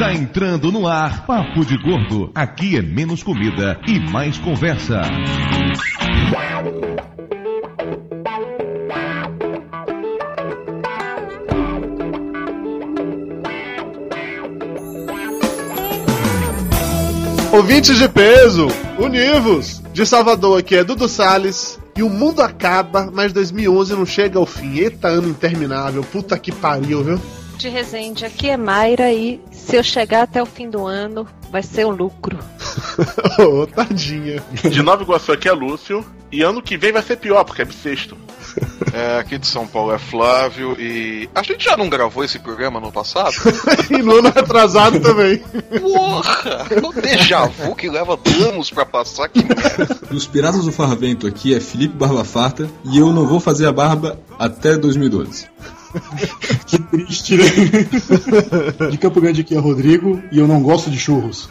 Está entrando no ar Papo de Gordo. Aqui é menos comida e mais conversa. Ouvintes de peso, univos! De Salvador aqui é Dudu Salles. E o mundo acaba, mas 2011 não chega ao fim. Eita ano interminável, puta que pariu, viu? De Resende, aqui é Mayra e se eu chegar até o fim do ano, vai ser um lucro. Ô, tadinha. De Nova Iguaçu aqui é Lúcio. E ano que vem vai ser pior, porque é bissexto. É, aqui de São Paulo é Flávio e. A gente já não gravou esse programa no passado? e no ano atrasado também. Porra! O déjà vu que leva anos pra passar que merda. Dos Piratas do Farvento aqui é Felipe Barba Farta e eu não vou fazer a barba até 2012. Que triste, né? De Campo Grande aqui é Rodrigo e eu não gosto de churros.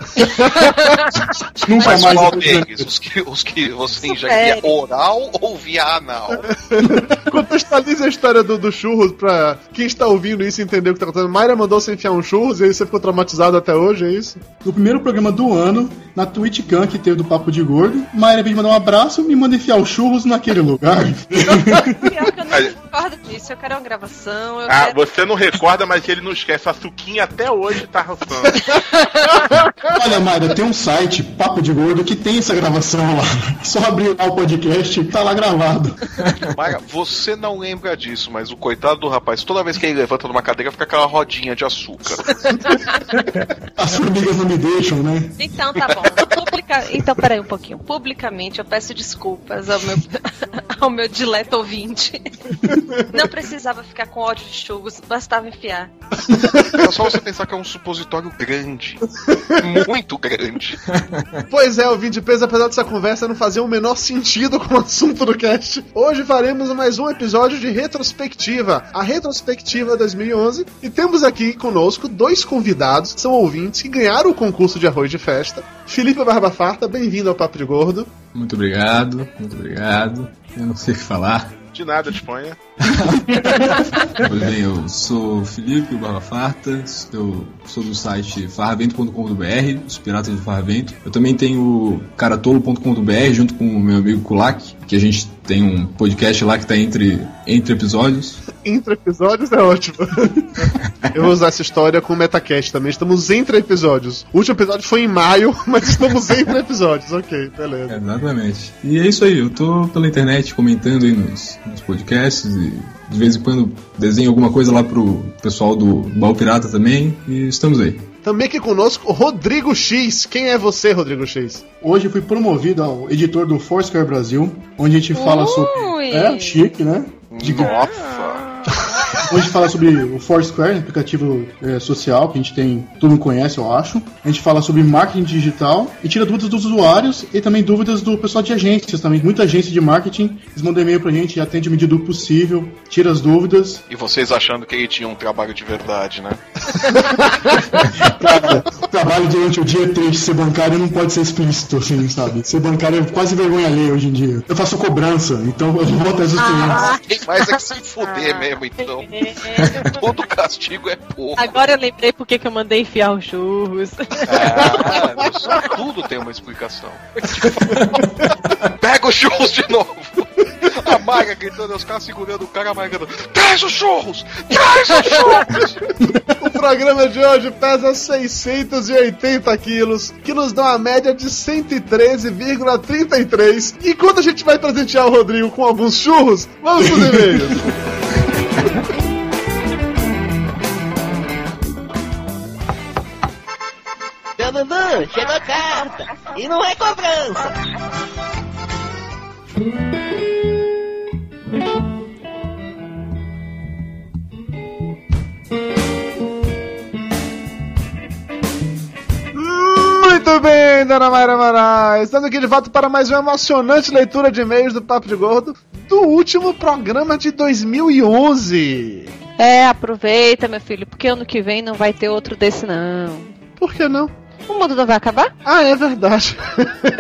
Nunca Mas mais. qual deles? Os que, os que você enxerga via oral ou via anal? Contextualize a história do, do churros pra quem está ouvindo isso entender o que tá acontecendo. Mayra mandou você enfiar um churros e aí você ficou traumatizado até hoje, é isso? No primeiro programa do ano, na TwitchCam que teve do Papo de Gordo, Mayra veio me mandar um abraço e me manda enfiar os churros naquele lugar. Pior que eu não concordo disso, eu quero uma gravação. Eu Ah, quero... você não recorda, mas ele não esquece. A suquinha até hoje tá roçando. Olha, Mayra, tem um site, Papo de Gordo, que tem essa gravação lá. Só abrir lá o podcast, tá lá gravado. Maga, você não lembra disso, mas o coitado do rapaz, toda vez que ele levanta numa cadeira, fica aquela rodinha de açúcar. As formigas não me deixam, né? Então tá bom. Publica... Então peraí um pouquinho. Publicamente eu peço desculpas ao meu, ao meu dileto ouvinte. Não precisava ficar com ódio de churros, bastava enfiar. É só você pensar que é um supositório grande. Muito grande. Pois é, ouvinte de peso, apesar dessa conversa não fazer o menor sentido com o assunto do cast, hoje faremos mais um episódio de retrospectiva, a retrospectiva 2011, e temos aqui conosco dois convidados, são ouvintes que ganharam o concurso de arroz de festa. Felipe Barba Farta, bem-vindo ao Papo de Gordo. Muito obrigado, muito obrigado. Eu não sei o que falar. De nada, Espanha. Pois bem, eu sou o Felipe Barba Farta, eu sou do site farravento.com.br, os Piratas do Farravento. Eu também tenho o caratolo.com.br junto com o meu amigo Kulak, que a gente tem um podcast lá que tá entre, entre episódios. Entre episódios é ótimo. Eu vou usar essa história com o Metacast também. Estamos entre episódios. O último episódio foi em maio, mas estamos entre episódios. Ok, beleza. Exatamente. E é isso aí, eu tô pela internet comentando aí nos, nos podcasts e de vez em quando desenho alguma coisa lá pro pessoal do Bal Pirata também e estamos aí. Também aqui conosco, Rodrigo X. Quem é você, Rodrigo X? Hoje eu fui promovido ao editor do Foursquare Brasil, onde a gente fala sobre. Ui. É, chique, né? De- Nossa! Hoje a gente fala sobre o Foursquare, um aplicativo é, social que a gente tem, todo mundo conhece, eu acho. A gente fala sobre marketing digital e tira dúvidas dos usuários e também dúvidas do pessoal de agências também. Muita agência de marketing, eles mandam e-mail pra gente e atende a medida do possível, tira as dúvidas. E vocês achando que ele tinha um trabalho de verdade, né? Cara, trabalho durante o dia é triste, ser bancário não pode ser explícito, assim, sabe? Ser bancário é quase vergonha alheia hoje em dia. Eu faço cobrança, então eu vou atrás dos clientes. Quem faz é que se fuder mesmo, então. Todo castigo é pouco. Agora eu lembrei por que que eu mandei enfiar os churros. Ah, isso tudo tem uma explicação. Pega os churros de novo. A Maga gritando, os caras segurando o cara, a Maga gritando, traz os churros! Traz os churros! O programa de hoje pesa 680 quilos, que nos dá uma média de 113,33. E enquanto a gente vai presentear o Rodrigo com alguns churros, vamos pros e-mails. Dudu, chegou a carta. E não é cobrança. Muito bem, dona Mayra Moraes. Estamos aqui de volta para mais uma emocionante leitura de e-mails do Papo de Gordo do último programa de 2011. É, aproveita, meu filho, porque ano que vem não vai ter outro desse, não. Por que não? O mundo não vai acabar? Ah, é verdade.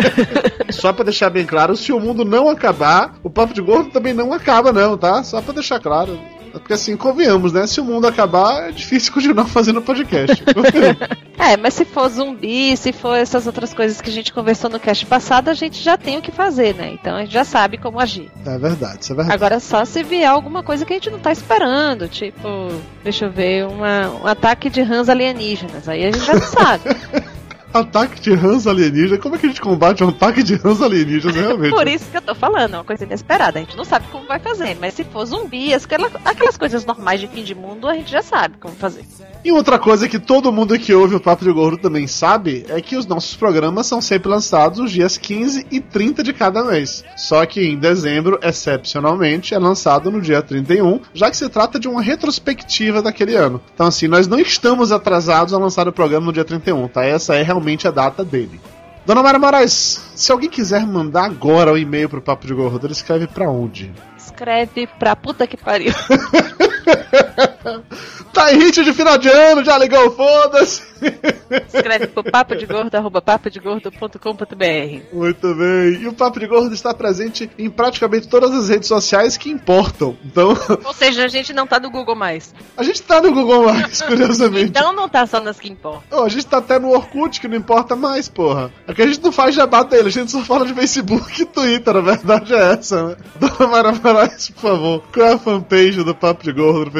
Só pra deixar bem claro, se o mundo não acabar, o Papo de Gordo também não acaba, não, tá? Só pra deixar claro. Porque assim, convenhamos, né? Se o mundo acabar, é difícil continuar fazendo podcast. É, mas se for zumbi, se for essas outras coisas que a gente conversou no cast passado, a gente já tem o que fazer, né? Então a gente já sabe como agir. é verdade, isso é verdade. Agora só se vier alguma coisa que a gente não tá esperando, tipo, deixa eu ver, uma, um ataque de rãs alienígenas. Aí a gente já não sabe. Ataque de rãs alienígenas. Como é que a gente combate um ataque de rãs alienígenas, realmente? Por isso que eu tô falando, é uma coisa inesperada. A gente não sabe como vai fazer, mas se for zumbi, aquela- aquelas coisas normais de fim de mundo, a gente já sabe como fazer. E outra coisa que todo mundo que ouve o Papo de Gordo também sabe é que os nossos programas são sempre lançados os dias 15 e 30 de cada mês. Só que em dezembro, excepcionalmente, é lançado no dia 31, já que se trata de uma retrospectiva daquele ano. Então, assim, nós não estamos atrasados a lançar o programa no dia 31, tá? Essa é realmente a data dele. Dona Mara Moraes, se alguém quiser mandar agora o e-mail pro Papo de Gordo, ele escreve pra onde? Escreve pra puta que pariu. Tá em ritmo de final de ano, já ligou, foda-se! Escreve pro papo de gordo, arroba papodegordo.com.br. Muito bem. E o Papo de Gordo está presente em praticamente todas as redes sociais que importam. Então, Ou seja, a gente não tá no Google mais. a gente tá no Google Mais, curiosamente. Então não tá só nas que importam. Ô, a gente tá até no Orkut, que não importa mais, porra. Aqui a gente não faz jabá dele, a gente só fala de Facebook e Twitter, a verdade é essa, né? Dona Mara Moraes, por favor, qual é a fanpage do Papo de Gordo no Facebook?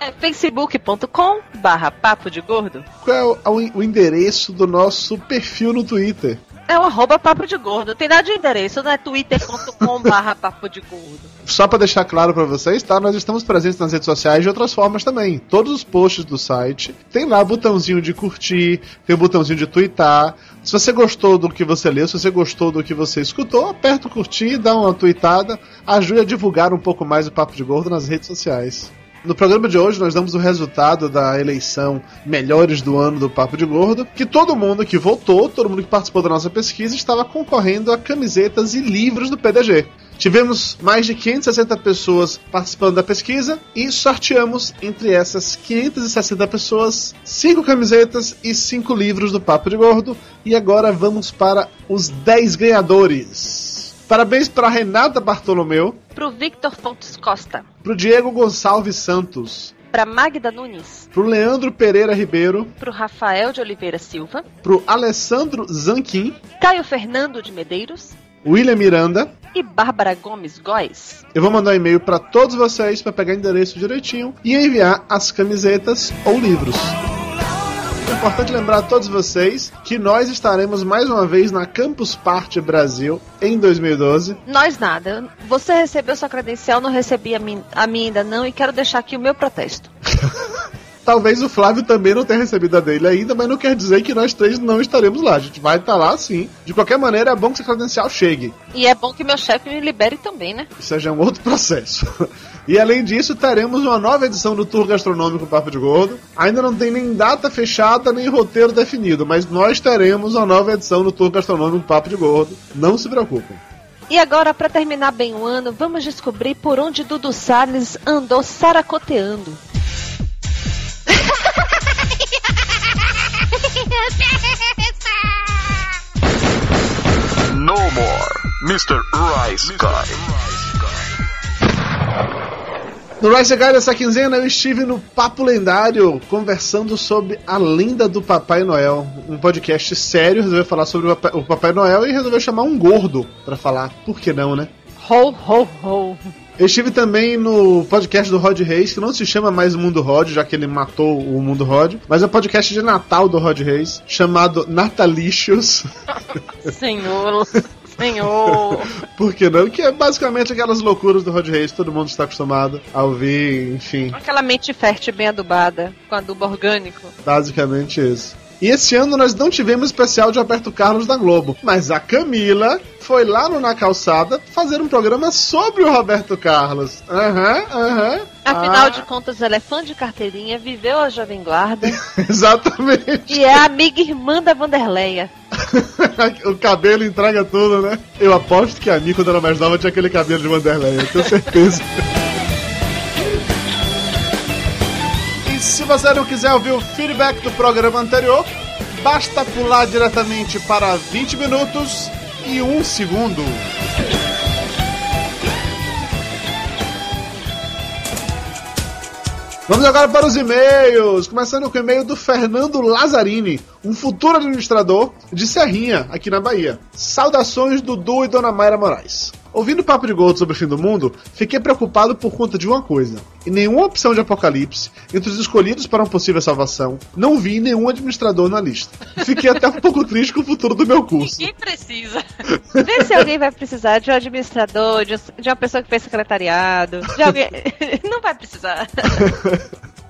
É facebook.com barra papo de gordo. Qual é o, o endereço do nosso perfil no Twitter? É o arroba papo de gordo. Tem nada de endereço, não é twitter.com barra papo de gordo. Só pra deixar claro pra vocês, tá? Nós estamos presentes nas redes sociais de outras formas também. Todos os posts do site tem lá botãozinho de curtir, tem o botãozinho de twittar. Se você gostou do que você leu, se você gostou do que você escutou, aperta o curtir, dá uma tweetada, ajude a divulgar um pouco mais o Papo de Gordo nas redes sociais. No programa de hoje nós damos o resultado da eleição Melhores do Ano do Papo de Gordo, que todo mundo que votou, todo mundo que participou da nossa pesquisa estava concorrendo a camisetas e livros do PDG. Tivemos mais de 560 pessoas participando da pesquisa e sorteamos entre essas 560 pessoas 5 camisetas e 5 livros do Papo de Gordo. E agora vamos para os 10 ganhadores. Parabéns para Renata Bartolomeu, Pro Victor Fontes Costa. para Diego Gonçalves Santos, Pra Magda Nunes. para Leandro Pereira Ribeiro, Pro Rafael de Oliveira Silva. para Alessandro Zanquim, Caio Fernando de Medeiros. William Miranda. E Bárbara Gomes Góes. Eu vou mandar um e-mail para todos vocês para pegar o endereço direitinho e enviar as camisetas ou livros. É importante lembrar a todos vocês que nós estaremos mais uma vez na Campus Party Brasil em 2012. Nós nada. Você recebeu sua credencial, não recebi a, mim, a minha ainda não, e quero deixar aqui o meu protesto. Talvez o Flávio também não tenha recebido a dele ainda, mas não quer dizer que nós três não estaremos lá. A gente vai estar lá sim. De qualquer maneira, é bom que essa credencial chegue. E é bom que meu chefe me libere também, né? Isso já é um outro processo. E além disso, teremos uma nova edição do Tour Gastronômico Papo de Gordo. Ainda não tem nem data fechada, nem roteiro definido, mas nós teremos uma nova edição do Tour Gastronômico Papo de Gordo. Não se preocupem. E agora, pra terminar bem o ano, vamos descobrir por onde Dudu Salles andou saracoteando. No more, Mr. Rice Guy. No Rise Guy dessa quinzena, eu estive no Papo Lendário conversando sobre a lenda do Papai Noel. Um podcast sério, resolveu falar sobre o Papai- o Papai Noel e resolveu chamar um gordo pra falar. Por que não, né? Ho, ho, ho. Eu estive também no podcast do Rod Reis, que não se chama mais Mundo Rod, já que ele matou o Mundo Rod, mas é o podcast de Natal do Rod Reis, chamado Natalicious. Senhor, senhor. Por que não? Que é basicamente aquelas loucuras do Rod Reis, todo mundo está acostumado a ouvir, enfim, Aquela mente fértil bem adubada, com adubo orgânico. basicamente isso. E esse ano nós não tivemos especial de Roberto Carlos da Globo, mas a Camila foi lá no Na Calçada fazer um programa sobre o Roberto Carlos. Aham, aham. Afinal Ah, de contas, ela é fã de carteirinha, viveu a Jovem Guarda Exatamente. e é amiga irmã da Vanderleia. o cabelo entrega tudo, né? Eu aposto que a Nico, quando era mais nova, tinha aquele cabelo de Vanderlei, eu tenho certeza. se você não quiser ouvir o feedback do programa anterior, basta pular diretamente para 20 minutos e 1 segundo. Vamos agora para os e-mails, começando com o e-mail do Fernando Lazzarini, um futuro administrador de Serrinha, aqui na Bahia. Saudações Dudu e Dona Mayra Moraes. Ouvindo o Papo de Gordo sobre o fim do mundo, fiquei preocupado por conta de uma coisa. Em nenhuma opção de apocalipse, entre os escolhidos para uma possível salvação, não vi nenhum administrador na lista. Fiquei até um pouco triste com o futuro do meu curso. Ninguém precisa. Vê se alguém vai precisar de um administrador, de, de uma pessoa que fez secretariado, de alguém. Não vai precisar.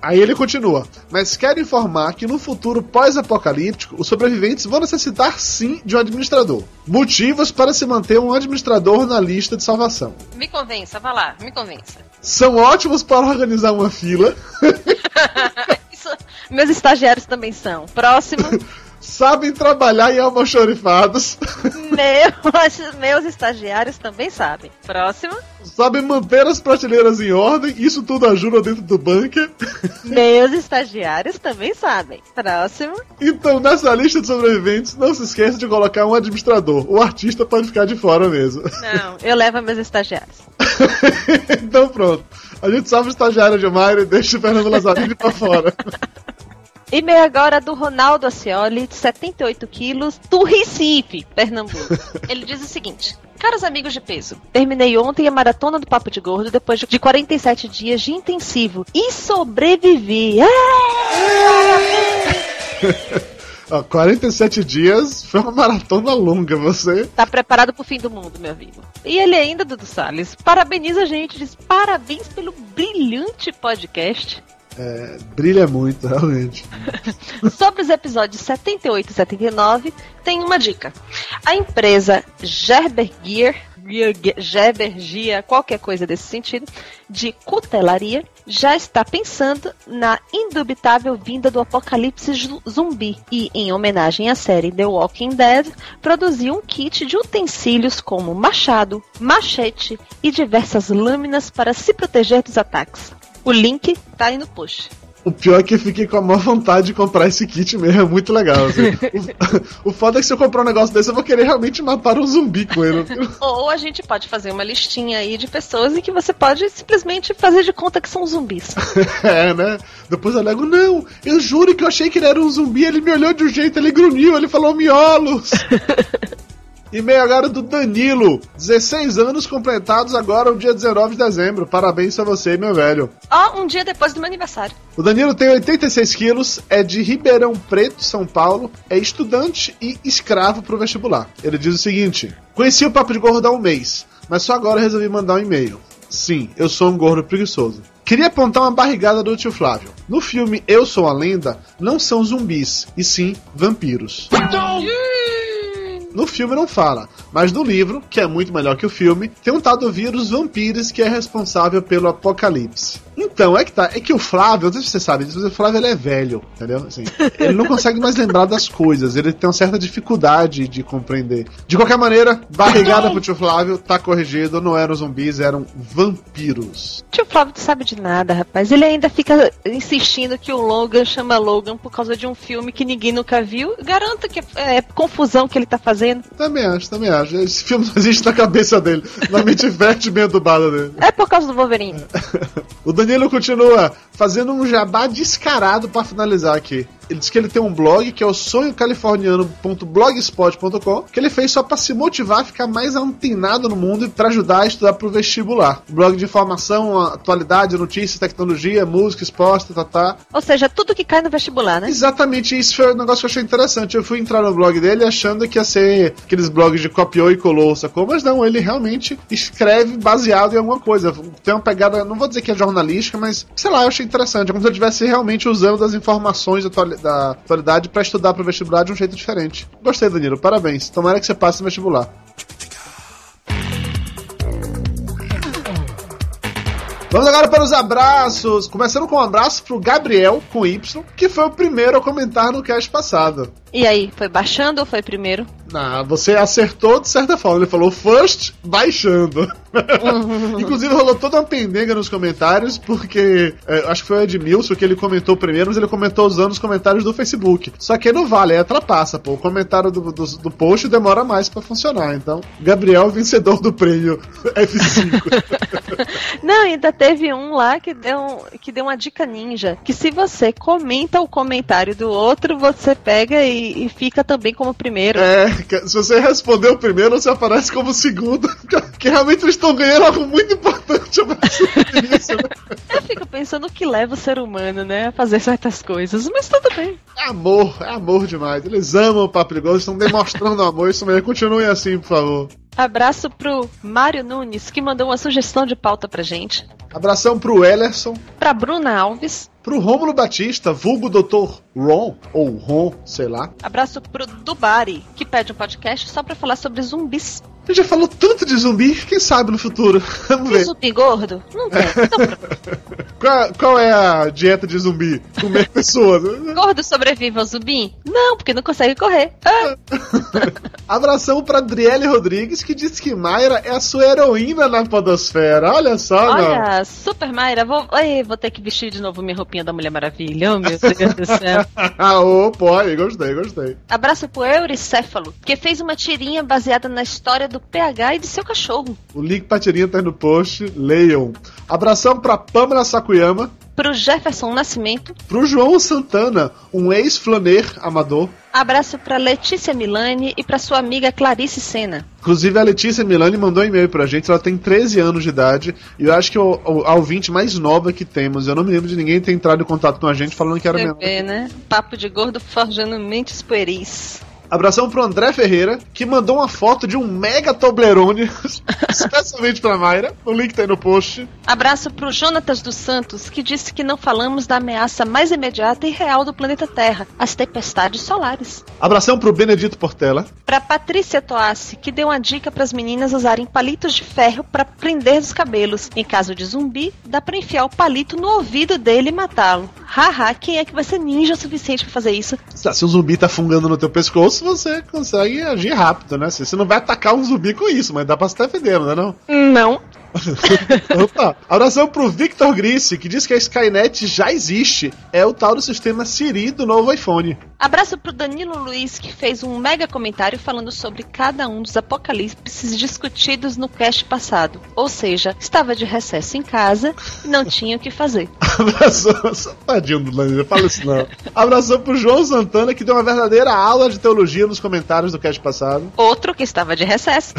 Aí ele continua, mas quero informar que no futuro pós-apocalíptico, os sobreviventes vão necessitar sim de um administrador. Motivos para se manter um administrador na lista de salvação. Me convença, vá lá, me convença. São ótimos para organizar uma fila, Isso, Meus estagiários também são. Próximo. sabem trabalhar em almoxorifados, meus, meus estagiários também sabem. Próximo. sabem manter as prateleiras em ordem, isso tudo ajuda dentro do bunker. Meus estagiários também sabem. Próximo. Então, nessa lista de sobreviventes, não se esqueça de colocar um administrador. O artista pode ficar de fora mesmo. Não, eu levo meus estagiários. então pronto. A gente salva o estagiário de Mayra e deixa o Fernando Lazzarini pra fora. E-mail agora do Ronaldo Acioli, de 78 quilos, do Recife, Pernambuco. ele diz o seguinte: Caros amigos de peso, Terminei ontem a maratona do Papo de Gordo depois de 47 dias de intensivo e sobrevivi. Ó, 47 dias foi uma maratona longa, você. Tá preparado pro fim do mundo, meu amigo. E ele ainda, Dudu Salles, parabeniza a gente, diz parabéns pelo brilhante podcast. É, brilha muito, realmente. Sobre os episódios 78 e 79, tem uma dica. A empresa Gerber Gear, qualquer coisa desse sentido, de cutelaria, já está pensando na indubitável vinda do apocalipse zumbi e, em homenagem à série The Walking Dead, produziu um kit de utensílios como machado, machete e diversas lâminas para se proteger dos ataques. O link tá aí no post. O pior é que eu fiquei com a maior vontade de comprar esse kit mesmo, é muito legal. assim. o, o foda é que se eu comprar um negócio desse, eu vou querer realmente matar um zumbi com ele. ou a gente pode fazer uma listinha aí de pessoas em que você pode simplesmente fazer de conta que são zumbis. é, né? Depois eu nego, não, eu juro que eu achei que ele era um zumbi, ele me olhou de um jeito, ele grunhiu, ele falou miolos. E-mail agora do Danilo, 16 anos completados agora, o dia 19 de dezembro. Parabéns a você, meu velho. Ó, um dia depois do meu aniversário. O Danilo tem 86 quilos, é de Ribeirão Preto, São Paulo, é estudante e escravo pro vestibular. Ele diz o seguinte: Conheci o Papo de Gordo há um mês, mas só agora resolvi mandar um e-mail. Sim, eu sou um gordo preguiçoso. Queria apontar uma barrigada do tio Flávio. No filme Eu Sou a Lenda, não são zumbis, e sim vampiros. No filme não fala, mas no livro, que é muito melhor que o filme, tem um tal do vírus vampiros que é responsável pelo apocalipse. Então, é que tá, é que o Flávio, não sei se você sabe disso, mas o Flávio ele é velho, entendeu? Assim, ele não consegue mais lembrar das coisas, ele tem uma certa dificuldade de compreender. De qualquer maneira, barrigada pro tio Flávio, tá corrigido, não eram zumbis, eram vampiros. Tio Flávio não sabe de nada, rapaz. Ele ainda fica insistindo que o Logan chama Logan por causa de um filme que ninguém nunca viu. Garanto que é, é confusão que ele tá fazendo. Também acho, também acho. Esse filme não existe na cabeça dele, na mente fértil bem adubada dele. É por causa do Wolverine. O Danilo continua fazendo um jabá descarado pra finalizar aqui. Ele diz que ele tem um blog que é o sonhocaliforniano.blogspot.com que ele fez só pra se motivar a ficar mais antenado no mundo e pra ajudar a estudar pro vestibular. Um blog de informação, atualidade, notícias, tecnologia, música, esporte, tá, tá. Ou seja, tudo que cai no vestibular, né? Exatamente, isso foi um negócio que eu achei interessante. Eu fui entrar no blog dele achando que ia ser aqueles blogs de copiou e colou, sacou? Mas não, ele realmente escreve baseado em alguma coisa. Tem uma pegada, não vou dizer que é jornalística, mas sei lá, eu achei interessante. É como se eu estivesse realmente usando as informações da atuali- da atualidade pra estudar pro vestibular de um jeito diferente. Gostei, Danilo, parabéns. Tomara que você passe no vestibular. Vamos agora para os abraços. Começando com um abraço pro Gabriel, com Y, que foi o primeiro a comentar no cast passado. E aí, foi baixando ou foi primeiro? Ah, você acertou de certa forma. Ele falou first baixando. Inclusive rolou toda uma pendenga nos comentários, porque é, acho que foi o Edmilson que ele comentou primeiro, mas ele comentou usando os comentários do Facebook. Só que não vale, é trapaça, pô. O comentário do, do, do post demora mais pra funcionar. Então, Gabriel, vencedor do prêmio F5. Não, ainda teve um lá que deu, que deu uma dica ninja. Que se você comenta o comentário do outro, você pega e, e fica também como primeiro. É, se você responder o primeiro, você aparece como segundo. Que realmente eles estão ganhando algo muito importante né? Eu fico pensando o que leva o ser humano, né, a fazer certas coisas. Mas tudo bem. É amor, é amor demais. Eles amam o Papo Perigoso, estão demonstrando amor. Isso mesmo, continuem assim, por favor. Abraço pro Mário Nunes, que mandou uma sugestão de pauta pra gente. Abração pro Ellerson, Pra Bruna Alves. pro Rômulo Batista, vulgo Dr. Ron, ou Ron, sei lá. Abraço pro Dubari, que pede um podcast só pra falar sobre zumbis. Gente já falou tanto de zumbi, quem sabe no futuro. Vamos ver. zumbi gordo? Não tem. Qual, qual é a dieta de zumbi? Comer pessoas. Gordo sobrevive ao zumbi? Não, porque não consegue correr. Ah, Abração pra Adriele Rodrigues, que diz que Mayra é a sua heroína na podosfera. Olha só, olha, Super Mayra, vou, vou ter que vestir de novo minha roupinha da Mulher Maravilha. Oh, meu Deus do céu. Ah, ô, pode, gostei, gostei. Abraço pro Euricéfalo, que fez uma tirinha baseada na história do PH e de seu cachorro. O link pra tirinha tá aí no post, leiam. Abração pra Pamela Sakuyama, Pro Jefferson Nascimento. pro João Santana, um ex-flaner amador. Abraço pra Letícia Milani e pra sua amiga Clarice Sena. Inclusive a Letícia Milani mandou um e-mail pra gente, ela tem 13 anos de idade, e eu acho que o, o, a ouvinte mais nova que temos. Eu não me lembro de ninguém ter entrado em contato com a gente falando que era Você menor. né? Papo de gordo forjando mentes pueris. Abração pro André Ferreira, que mandou uma foto de um mega Toblerone, especialmente pra Mayra. O link tá aí no post. Abraço pro Jonatas dos Santos, que disse que não falamos da ameaça mais imediata e real do planeta Terra, as tempestades solares. Abração pro Benedito Portela. Pra Patrícia Toassi, que deu uma dica pras meninas usarem palitos de ferro pra prender os cabelos. Em caso de zumbi, dá pra enfiar o palito no ouvido dele e matá-lo. Haha, quem é que vai ser ninja o suficiente pra fazer isso? Tá, Se um zumbi tá fungando no teu pescoço, você consegue agir rápido, né? Você não vai atacar um zumbi com isso, mas dá pra se defender, não é não? Não. Opa. Abração pro Victor Grisse, que diz que a Skynet já existe. É o tal do sistema Siri do novo iPhone. Abraço pro Danilo Luiz, que fez um mega comentário falando sobre cada um dos apocalipses discutidos no cast passado. Ou seja, estava de recesso em casa e não tinha o que fazer. Abração. Tadinho do Danilo, fala isso não. Abração pro João Santana, que deu uma verdadeira aula de teologia nos comentários do cast passado. Outro que estava de recesso.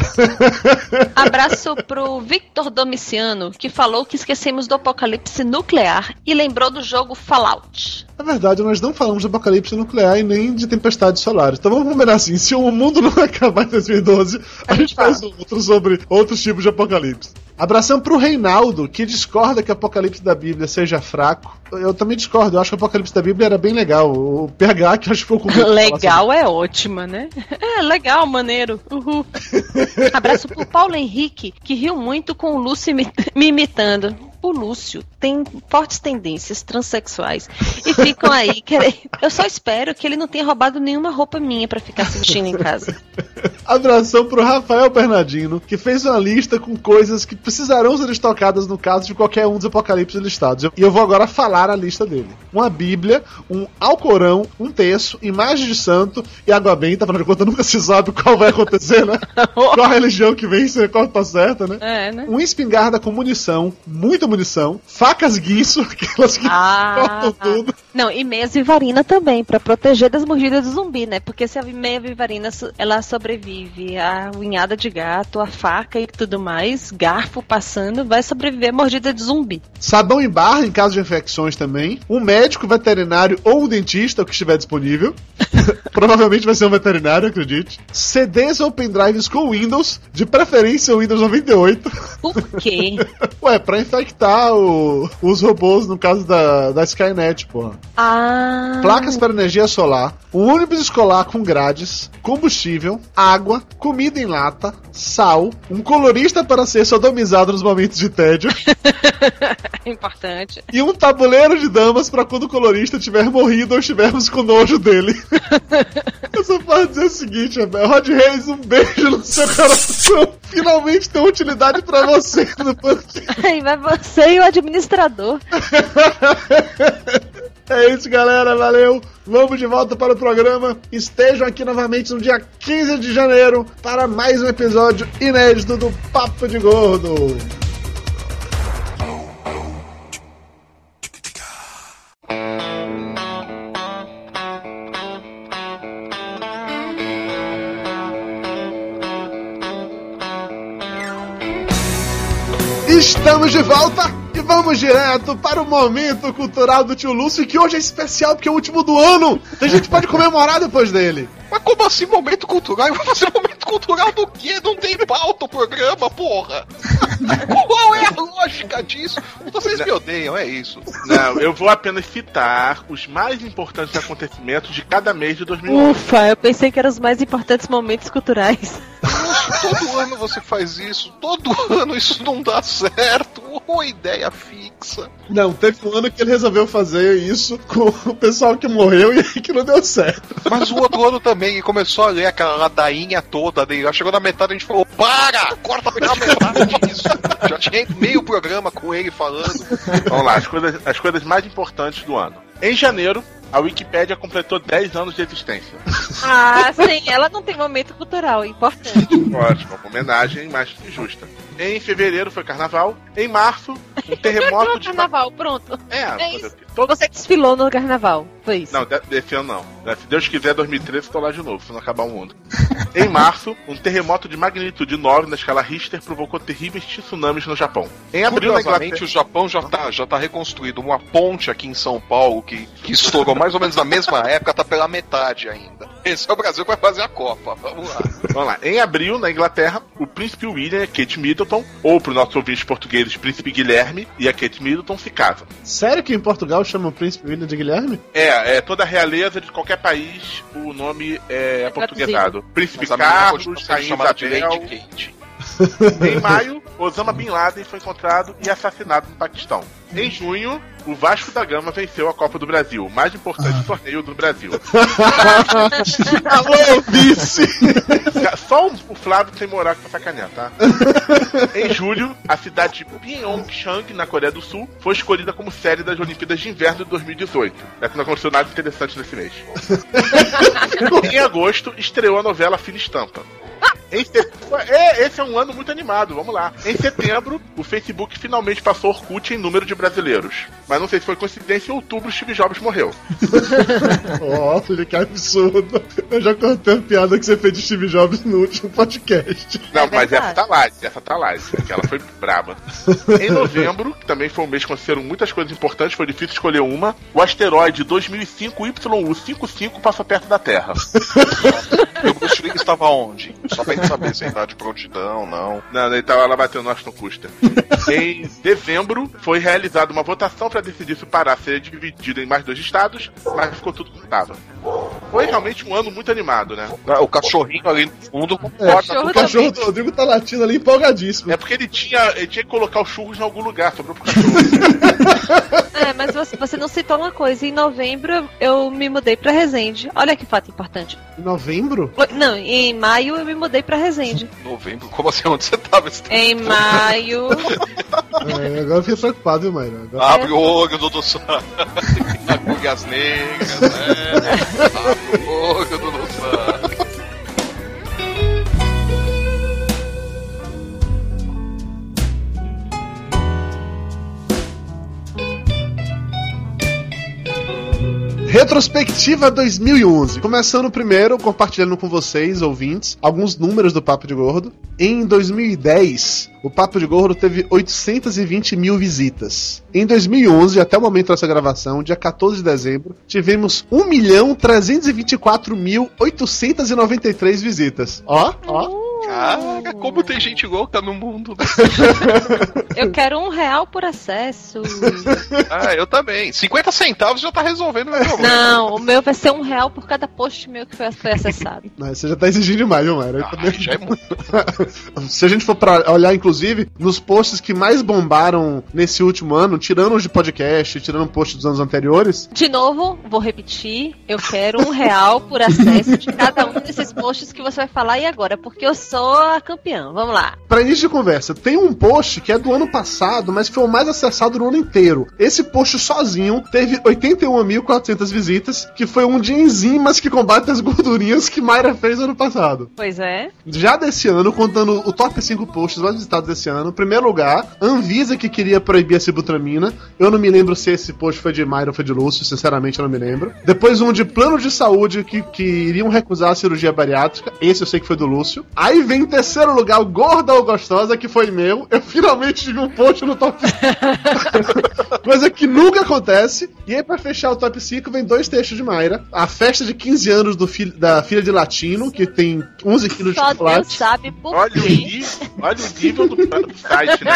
Abraço pro Victor Domiciano, que falou que esquecemos do apocalipse nuclear e lembrou do jogo Fallout. Na verdade, nós não falamos de apocalipse nuclear e nem de tempestades solares. Então vamos combinar assim: se o mundo não acabar em 2012, a, gente faz outro sobre outros tipos de apocalipse. Abração pro Reinaldo, que discorda que o apocalipse da Bíblia seja fraco. Eu também discordo, eu acho que o apocalipse da Bíblia era bem legal. O PH, que eu acho que sobre Legal é ótima, né? É, legal, maneiro. Uhul. Abraço pro Paulo Henrique, que riu muito com o Lúcio me imitando. O Lúcio tem fortes tendências transexuais e ficam aí querendo. Eu só espero que ele não tenha roubado nenhuma roupa minha pra ficar se vestindo em casa. Abração pro Rafael Bernardino, que fez uma lista com coisas que precisarão ser estocadas no caso de qualquer um dos apocalipses listados. E eu vou agora falar a lista dele: uma Bíblia, um Alcorão, um terço, imagem de santo e água benta. Afinal de contas, nunca se sabe qual vai acontecer, né? qual a religião que vence, qual tá certa, né? É, né? Um espingarda com munição, muita munição, facas guinso, aquelas que Ah, cortam tudo. não, e meia vivarina também, pra proteger das mordidas do zumbi, né? Porque se a meia vivarina ela sobrevive a unhada de gato, a faca e tudo mais, garfo passando, vai sobreviver a mordida de zumbi. Sabão em barra em caso de infecções também. Um médico veterinário ou um dentista, o que estiver disponível. Provavelmente vai ser um veterinário, acredite. CDs ou pendrives com Windows, de preferência o Windows 98. Por quê? Ué, pra infectar o- os robôs no caso da, da Skynet, porra. Ah. Placas para energia solar, um ônibus escolar com grades, combustível, água, comida em lata, sal, um colorista para ser sodomizado nos momentos de tédio. Importante. E um tabuleiro de damas pra quando o colorista tiver morrido ou estivermos com nojo dele. Eu só posso dizer o seguinte, Abel. Rod Reis, um beijo no seu coração. Finalmente tem utilidade pra você no podcast. Aí vai você e o administrador. É isso, galera. Valeu. Vamos de volta para o programa. Estejam aqui novamente no dia 15 de janeiro para mais um episódio inédito do Papo de Gordo. Estamos de volta e vamos direto para o momento cultural do tio Lúcio, que hoje é especial porque é o último do ano. A gente pode comemorar depois dele. Mas como assim momento cultural? Eu vou fazer momento cultural do quê? Não tem pauta o programa, porra! Qual é a lógica disso? Vocês me odeiam, é isso. Não, eu vou apenas citar os mais importantes acontecimentos de cada mês de 2011. Ufa, eu pensei que eram os mais importantes momentos culturais. Todo ano você faz isso, todo ano isso não dá certo. Uma ideia fixa. Não, teve um ano que ele resolveu fazer isso com o pessoal que morreu e que não deu certo. Mas o outro ano também, e começou a ler aquela ladainha toda dele. Já chegou na metade a gente falou: para! Corta pela metade disso. Já tinha meio programa com ele falando. Vamos lá, as coisas, as coisas mais importantes do ano. Em janeiro, a Wikipédia completou 10 anos de existência. Ah, sim, ela não tem momento cultural, importante. Ótimo, uma homenagem mais justa. Em fevereiro foi carnaval. Em março, um terremoto de. carnaval, pronto. É, É? Todo- Você desfilou no carnaval, foi isso. Não, de- desse ano não. Se Deus quiser, 2013 tô lá de novo, se não acabar o mundo. em março, um terremoto de magnitude 9 na escala Richter provocou terríveis tsunamis no Japão. Em abril, na Inglaterra... o Japão já tá, já tá reconstruído. Uma ponte aqui em São Paulo que, que estourou mais ou menos na mesma época, tá pela metade ainda. Esse é o Brasil que vai fazer a Copa. Vamos lá. Vamos lá. Em abril, na Inglaterra, o príncipe William e a Kate Middleton, ou para os nossos ouvintes portugueses, príncipe Guilherme e a Kate Middleton se casam. Sério que em Portugal chama o príncipe William de Guilherme? É, é toda a realeza de qualquer país, o nome é portuguesado. Príncipe Mas Carlos, Rainha de Isabel. Lady Kate. Em maio, Osama Bin Laden foi encontrado e assassinado no Paquistão. Em junho, o Vasco da Gama venceu a Copa do Brasil, o mais importante torneio do Brasil. Alô, vice! Só o Flávio sem moral pra sacanear, tá? em julho, a cidade de Pyeongchang, na Coreia do Sul, foi escolhida como sede das Olimpíadas de Inverno de 2018. É que não aconteceu nada interessante nesse mês. em agosto, estreou a novela Fina Estampa. Em setembro, é, esse é um ano muito animado, vamos lá. Em setembro, o Facebook finalmente passou Orkut em número de brasileiros. Mas não sei se foi coincidência, em outubro Steve Jobs morreu. Olha que absurdo. Eu já contei a piada que você fez de Steve Jobs no último podcast. Não, É mas essa tá live, essa tá live. Aquela foi braba. em novembro, que também foi um mês que aconteceram muitas coisas importantes, foi difícil escolher uma. O asteroide 2005 YU55 passa perto da Terra. E o Bruce Lee estava onde? Só pra saber se é idade de prontidão, não. Não, ele tava lá batendo no Aston Custa. em dezembro, foi realizada uma votação para decidir se o Pará seria dividido em mais dois estados, mas ficou tudo como estava. Foi realmente um ano muito animado, né? O cachorrinho ali no fundo É, concorda. o cachorro do Rodrigo tá latindo ali empolgadíssimo. É porque ele tinha, ele tinha que colocar os churros em algum lugar, sobrou pro cachorro. É, mas você, você não citou uma coisa. Em novembro eu, me mudei pra Resende. Olha que fato importante. Em novembro? Não, em maio eu me mudei pra Resende. Novembro, como assim? Onde você tava? Você tá- Em maio. É, agora eu fiquei preocupado, viu, Mayra? Agora- Abre o olho, Dudu Santos. Agulhas negras, né? Abre o olho, Dudu Retrospectiva 2011. Começando primeiro, compartilhando com vocês, ouvintes, alguns números do Papo de Gordo. Em 2010, o Papo de Gordo teve 820 mil visitas. Em 2011, até o momento dessa gravação, dia 14 de dezembro, tivemos 1 milhão 324 mil 893 visitas. Ó, ó. Cara, como tem gente louca no mundo. Eu quero um real por acesso. Ah, eu também. 50 centavos já tá resolvendo o meu problema. Não, o meu vai ser um real por cada post meu que foi, acessado. Não, você já tá exigindo demais, viu, Mayra? Eu Ah, também- já é muito. Se a gente for pra olhar, inclusive, nos posts que mais bombaram nesse último ano, tirando os de podcast, tirando posts dos anos anteriores, De novo, vou repetir, eu quero um real por acesso de cada um desses posts que você vai falar e agora, porque eu sou a campeã. Vamos lá. Pra início de conversa, tem um post que é do ano passado, mas foi o mais acessado no ano inteiro. Esse post sozinho teve 81.400 visitas, que foi um de enzimas que combatem as gordurinhas que Mayra fez ano passado. Pois é. Já desse ano, contando o top 5 posts mais visitados desse ano, em primeiro lugar, Anvisa que queria proibir a sibutramina. Eu não me lembro se esse post foi de Mayra ou foi de Lúcio, sinceramente eu não me lembro. Depois um de plano de saúde que, que iriam recusar a cirurgia bariátrica. Esse eu sei que foi do Lúcio. Aí vem em terceiro lugar o Gorda ou Gostosa, que foi meu. Eu finalmente tive um post no top 5. Coisa que nunca acontece. E aí, pra fechar o top 5, vem dois textos de Mayra. A festa de 15 anos do filho- da filha de latino, que tem 11 quilos de Só Deus chocolate. sabe por Olha o, quê. nível, olha o nível do, do site, né?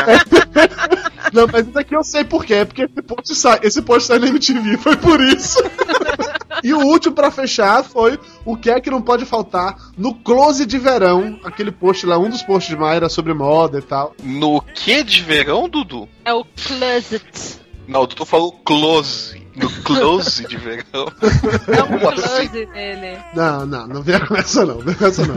Não, mas isso aqui eu sei por quê. Porque esse post sai, esse post sai na MTV, foi por isso. e o último pra fechar foi o que é que não pode faltar no close de verão, aquele post lá, um dos posts de Mayra sobre moda e tal. No que de verão, Dudu? É o closet. Não, o Dudu falou close. No close de verão. Um Como assim? close dele. Não, não, não vem com essa não, vem com essa não.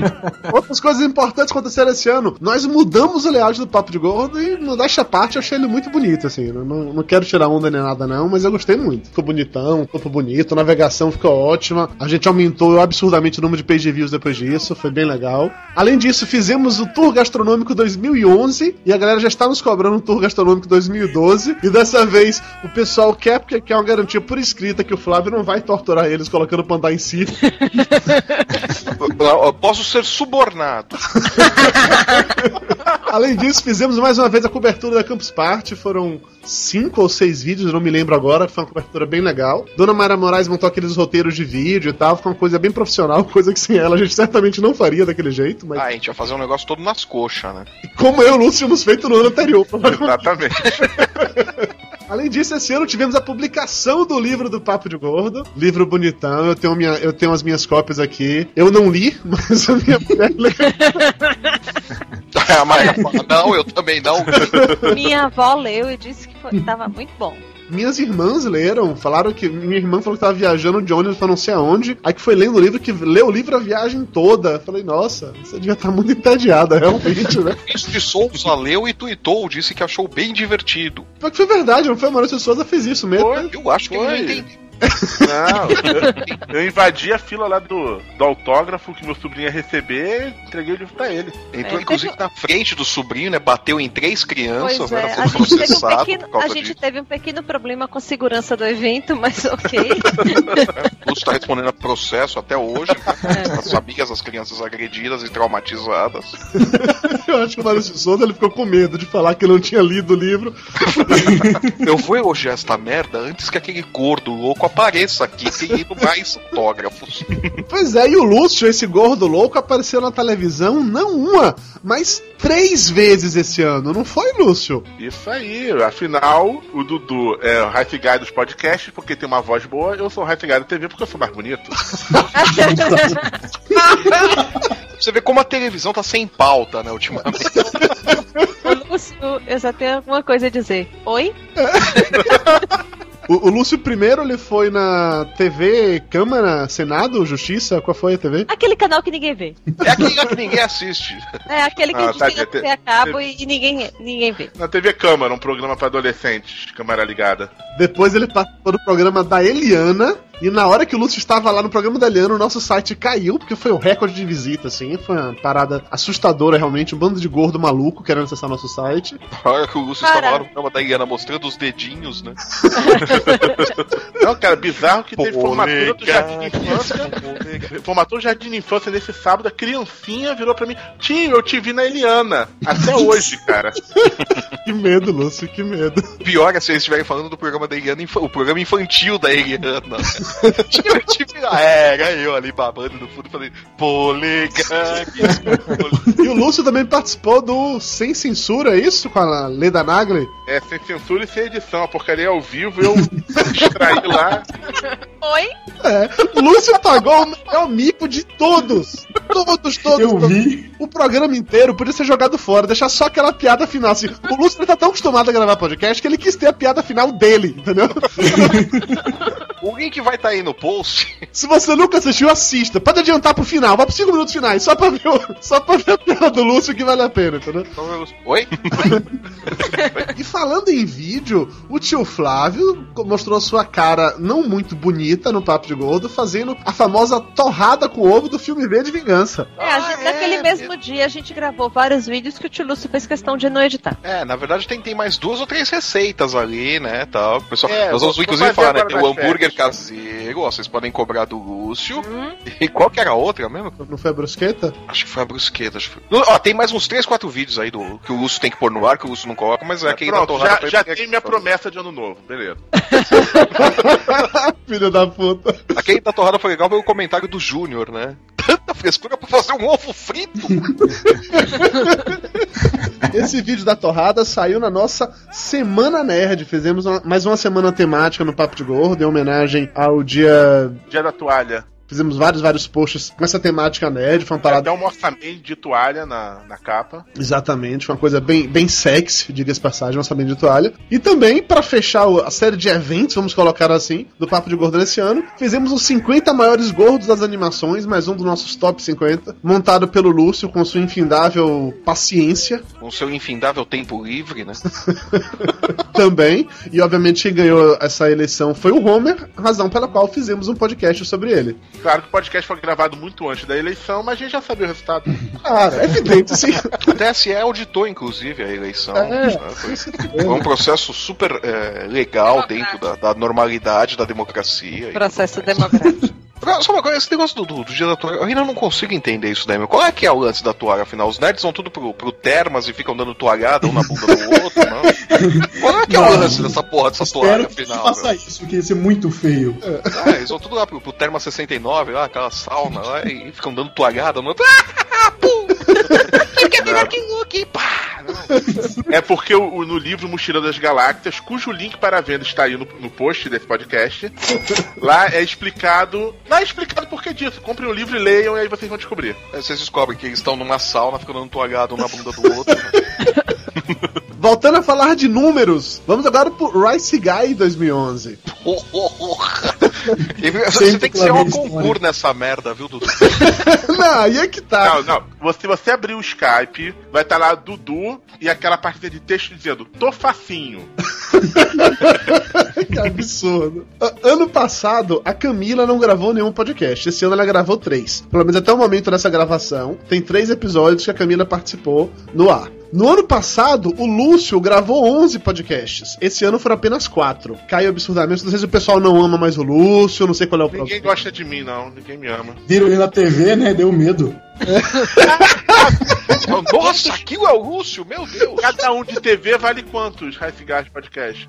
Outras coisas importantes aconteceram esse ano. Nós mudamos o layout do Papo de Gordo e, modéstia à parte, eu achei ele muito bonito, assim. Não, não, não quero tirar onda nem nada não, mas eu gostei muito. Ficou bonitão, topo bonito, a navegação ficou ótima. A gente aumentou absurdamente o número de page views depois disso, foi bem legal. Além disso, fizemos o Tour Gastronômico 2011 e a galera já está nos cobrando um Tour Gastronômico 2012. E dessa vez o pessoal quer, porque quer uma garantia por escrita que o Flávio não vai torturar eles colocando pandá em si. Posso ser subornado. Além disso, fizemos mais uma vez a cobertura da Campus Party. Foram cinco ou seis vídeos, eu não me lembro agora. Foi uma cobertura bem legal. Dona Mara Moraes montou aqueles roteiros de vídeo e tal. Foi uma coisa bem profissional, coisa que sem ela a gente certamente não faria daquele jeito. Mas Ah, a gente ia fazer um negócio todo nas coxas, né? como eu e o Lúcio tínhamos feito no ano anterior. Exatamente. Além disso, esse ano tivemos a publicação do livro do Papo de Gordo. Livro bonitão, eu tenho, minha, eu tenho as minhas cópias aqui. Eu não li, mas a minha mulher leu. A Maria fala, não, eu também não. Minha avó leu e disse que foi, tava muito bom. Minhas irmãs leram, falaram que. Minha irmã falou que tava viajando de ônibus pra não sei aonde. Aí que foi lendo o livro, que leu o livro a viagem toda. Falei, nossa, você devia estar muito entediada, realmente, né? Isso de Souza leu e tuitou, disse que achou bem divertido. Mas que foi verdade, não foi? A Maurício Souza fez isso mesmo. Foi. Eu acho que ele não Foi. entendeu. Não, eu, eu invadi a fila lá do, do autógrafo que meu sobrinho ia receber e entreguei o livro pra ele. Entrou É, inclusive teve- na frente do sobrinho, né? Bateu em três crianças, Pois né? é, Foi a gente, teve um processado pequeno, por causa a gente disso. teve um pequeno problema com a segurança do evento, mas ok. O Lúcio tá respondendo a processo até hoje, né? É. As famílias das crianças agredidas e traumatizadas. Eu acho que o Maurício Souza ele ficou com medo de falar que não tinha lido o livro. Eu vou elogiar esta merda antes que aquele gordo louco apareça aqui pedindo mais autógrafos. Pois é, e o Lúcio, esse gordo louco, apareceu na televisão não uma, mas três vezes esse ano, não foi, Lúcio? Isso aí, afinal, o Dudu é o Hype Guy dos podcasts porque tem uma voz boa, eu sou o Hype Guy da TV porque eu sou mais bonito. Você vê como a televisão tá sem pauta, né, ultimamente. Lúcio, eu só tenho alguma coisa a dizer. Oi? O, o Lúcio primeiro ele foi na TV Câmara, Senado, Justiça, qual foi a TV? Aquele canal que ninguém vê. É aquele que ninguém assiste. É aquele que Ah, tá, desliga te- a cabo e, e ninguém, ninguém vê. Na TV Câmara, um programa pra adolescentes, câmara ligada. Depois ele participou do programa da Eliana. E na hora que o Lúcio estava lá no programa da Eliana, o nosso site caiu, porque foi o recorde de visita, assim. Foi uma parada assustadora, realmente. Um bando de gordo maluco querendo acessar nosso site. A hora que o Lúcio Cara. estava lá no programa da Iana mostrando os dedinhos, né? Não, cara, bizarro que teve Polêmica. formatura do Jardim de Infância. formatura do Jardim de Infância nesse sábado, a criancinha virou pra mim, tio, eu te vi na Eliana. Até hoje, cara. Que medo, Lúcio, que medo. Pior é se eles estiverem falando do programa da Eliana, o programa infantil da Eliana. Ah, é, era eu ali babando no fundo, falei, polegangue. E o Lúcio também participou do Sem Censura, é isso? Com a Leda Nagli? É, sem censura e sem edição. A porcaria é ao vivo, eu extraí lá. Oi? É. O Lúcio pagou o melhor mico de todos. Todos, todos. Eu todos. vi. O programa inteiro podia ser jogado fora, deixar só aquela piada final. Assim, o Lúcio tá tão acostumado a gravar podcast que ele quis ter a piada final dele, entendeu? O link vai estar aí no post. Se você nunca assistiu, assista. Pode adiantar pro final, vai pros 5 minutos finais, só pra ver, o- só pra ver a piada do Lúcio que vale a pena, entendeu? Oi? E falando em vídeo, o tio Flávio mostrou sua cara não muito bonita no Papo de Gordo, fazendo a famosa torrada com ovo do filme V de Vingança. É, a gente- naquele mesmo dia a gente gravou vários vídeos que o tio Lúcio fez questão de não editar. É, na verdade tem, tem mais duas ou três receitas ali, né, tal. Pessoal, É, nós vamos inclusive falar, né, tem o hambúrguer férias. caseiro, ó, vocês podem cobrar do Lúcio. E qual que era a outra mesmo? Não foi a brusqueta? Acho que foi a brusqueta. Acho que foi... Ó, tem mais uns três, quatro vídeos aí do que o Lúcio tem que pôr no ar, que o Lúcio não coloca, mas é aquele da Pronto, torrada já, pra- já tem minha promessa de ano novo, beleza. Filho da puta. Aquele da torrada foi legal pelo comentário do Júnior, né? Tanta frescura pra fazer um ovo frito! Esse vídeo da torrada saiu na nossa Semana Nerd. Fizemos uma- mais uma semana temática no Papo de Gordo, em homenagem ao dia. Dia da toalha. Fizemos vários, vários posts com essa temática nerd. Foi uma parada. Até um orçamento de toalha na, na capa. Exatamente, uma coisa bem, bem sexy, diga-se passagem, um orçamento de toalha. E também, pra fechar a série de eventos, vamos colocar assim, do Papo de Gordo nesse ano, fizemos os 50 maiores gordos das animações, mais um dos nossos top 50, montado pelo Lúcio com sua infindável paciência Com seu infindável tempo livre, né? também. E obviamente quem ganhou essa eleição foi o Homer, razão pela qual fizemos um podcast sobre ele. Claro que o podcast foi gravado muito antes da eleição, mas a gente já sabia o resultado. Cara, é evidente, sim. O TSE auditou, inclusive, a eleição. É. né? Foi, foi um processo super é, legal dentro da, da normalidade da democracia. Processo democrático. Só uma coisa, esse negócio do, do, do dia da toalha, eu ainda não consigo entender isso daí, meu. Qual é que é o lance da toalha, afinal? Os nerds vão tudo pro, pro termas e ficam dando toalhada um na bunda do outro, não? Qual é que é o lance dessa porra, dessa toalha, que afinal? não faça isso, porque ia ser muito feio. Ah, eles vão tudo lá pro, pro Terma 69, lá, aquela sauna lá, e ficam dando toalhada no outro. Ah, pum! Quer pegar que look? Pá! É porque o, o- no livro Mochila das Galáxias, cujo link para venda está aí no, no post desse podcast, lá é explicado. Lá é explicado por que disso. Comprem o livro e leiam e aí vocês vão descobrir. Aí vocês descobrem que eles estão numa sauna, ficam dando toalhada um na bunda do outro. Voltando a falar de números, vamos agora pro Rice Guy 2011. Porra! E Você tem que ser um concurso nessa merda, viu, Dudu? não, aí é que tá. Não, não. Você, você abrir o Skype, vai estar lá Dudu e aquela parte de texto dizendo: tô facinho. que absurdo. Ano passado, a Camila não gravou nenhum podcast. Esse ano ela gravou três. Pelo menos até o momento dessa gravação, tem três episódios que a Camila participou no ar. No ano passado, o Lúcio gravou 11 podcasts. Esse ano foram apenas quatro. Caiu absurdamente. Não sei se o pessoal não ama mais o Lúcio, não sei qual é o Ninguém problema. gosta de mim, não. Ninguém me ama. Viram ele na TV, né? Deu medo. Nossa, aquilo é o Lúcio, meu Deus! Cada um de TV vale quantos Rice Gas Podcast?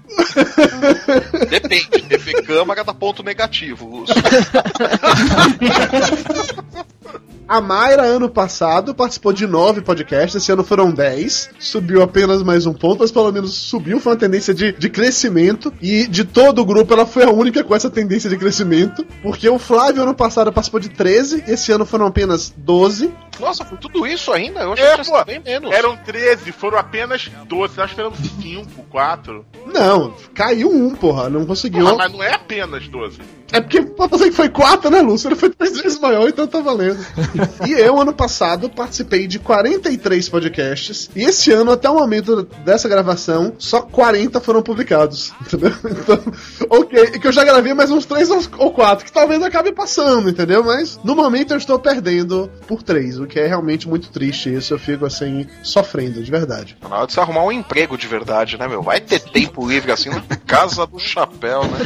Depende, TV câmara dá ponto negativo, Lúcio. A Mayra, ano passado, participou de nove podcasts, esse ano foram dez. Subiu apenas mais um ponto, mas pelo menos subiu, foi uma tendência de, de crescimento. E de todo o grupo, ela foi a única com essa tendência de crescimento. Porque o Flávio, ano passado, participou de 13, esse ano foram apenas 12. Nossa, foi tudo isso ainda? Eu achei É, que pô, bem menos. Eram 13, foram apenas 12. Nós esperamos 5, 4. Não, caiu um, porra, não conseguiu. Porra, mas não é apenas 12. É porque Pra você que foi quatro, né, Lúcio? Ele foi três vezes maior, então tá valendo. e eu, ano passado, participei de 43 podcasts. E esse ano, até o momento dessa gravação, só 40 foram publicados. Entendeu? Então, ok. E que eu já gravei mais uns três ou quatro, que talvez acabe passando, entendeu? Mas no momento eu estou perdendo por três, o que é realmente muito triste. Isso eu fico assim, sofrendo, de verdade. Na hora de você arrumar um emprego de verdade, né, meu? Vai ter tempo livre assim na casa do chapéu, né?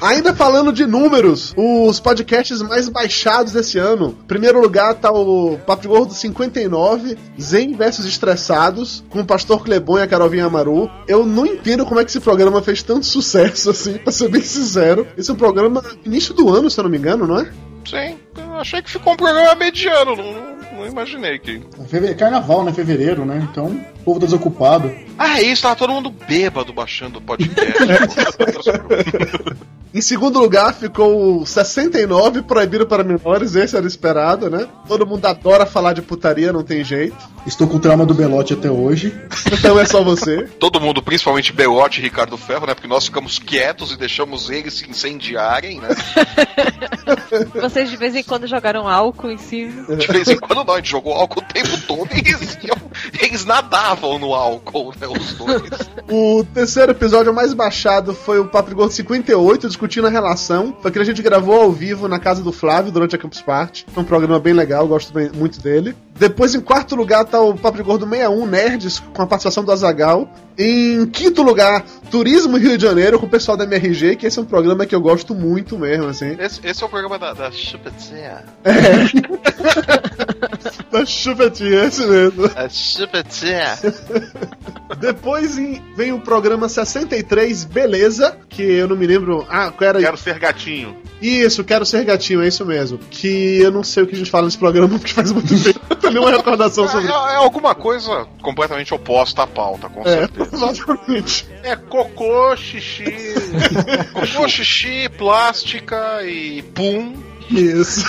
Ainda falando de números, os podcasts mais baixados desse ano. Primeiro lugar tá o Papo de Gordo 59, Zen versus Estressados, com o Pastor Clebon e a Carolvinha Amaru. Eu não entendo como é que esse programa fez tanto sucesso assim, pra ser bem sincero. Esse é um programa início do ano, se eu não me engano, não é? Sim, eu achei que ficou um programa mediano, não, não, imaginei que. Feve- Carnaval, né? Fevereiro, né? Então, o povo tá desocupado. Ah, é isso, tava todo mundo bêbado baixando o podcast. Em segundo lugar ficou o 69, proibido para menores, esse era esperado, né? Todo mundo adora falar de putaria, não tem jeito. Estou com o trauma do Belote até hoje. Então é só você. todo mundo, principalmente Belote e Ricardo Ferro, né? Porque nós ficamos quietos e deixamos eles se incendiarem, né? Vocês de vez em quando jogaram álcool em cima. De vez em quando gente jogou álcool o tempo todo e eles, eles nadavam no álcool, né? Os dois. O terceiro episódio mais baixado foi o Papo Gordo 58, discutindo a relação. Foi aquele que a gente gravou ao vivo na casa do Flávio durante a Campus Party. É um programa bem legal, gosto bem- muito dele. Depois, em quarto lugar, tá o Papo Gordo 61, Nerds, com a participação do Azagal. Em quinto lugar, Turismo Rio de Janeiro, com o pessoal da MRG, que esse é um programa que eu gosto muito mesmo, assim. Esse, esse é o programa da, da Chupetinha. Da chupetinha, esse mesmo. A Chupetinha. Depois em- vem o programa 63, Beleza, que eu não me lembro. Ah, qual era? Quero ser gatinho. Isso, Quero Ser Gatinho, é isso mesmo. Que eu não sei o que a gente fala nesse programa, porque faz muito tempo. Não tenho nenhuma recordação sobre É, isso. é alguma coisa completamente oposta à pauta, com É, certeza. exatamente. É cocô, xixi. Cocô, xixi, plástica e pum. Isso.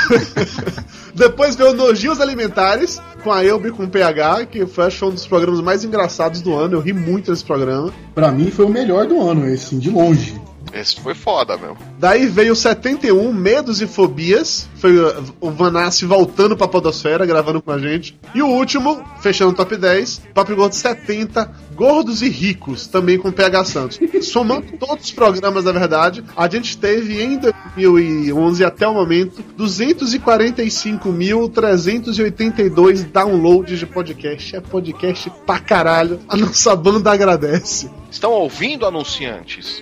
Depois veio o Nojios Alimentares, com a Elbe com o PH, que foi acho, um dos programas mais engraçados do ano. Eu ri muito desse programa. Pra mim foi o melhor do ano, esse, de longe. Esse foi foda, meu. Daí veio o 71, Medos e Fobias. Foi o Vanassi voltando pra Podosfera, gravando com a gente. E o último, fechando o top 10, Papo Gordo 70, Gordos e Ricos, também com PH Santos. Somando todos os programas, na verdade, a gente teve em 2011 até o momento 245.382 downloads de podcast. É podcast pra caralho. A nossa banda agradece. Estão ouvindo, anunciantes?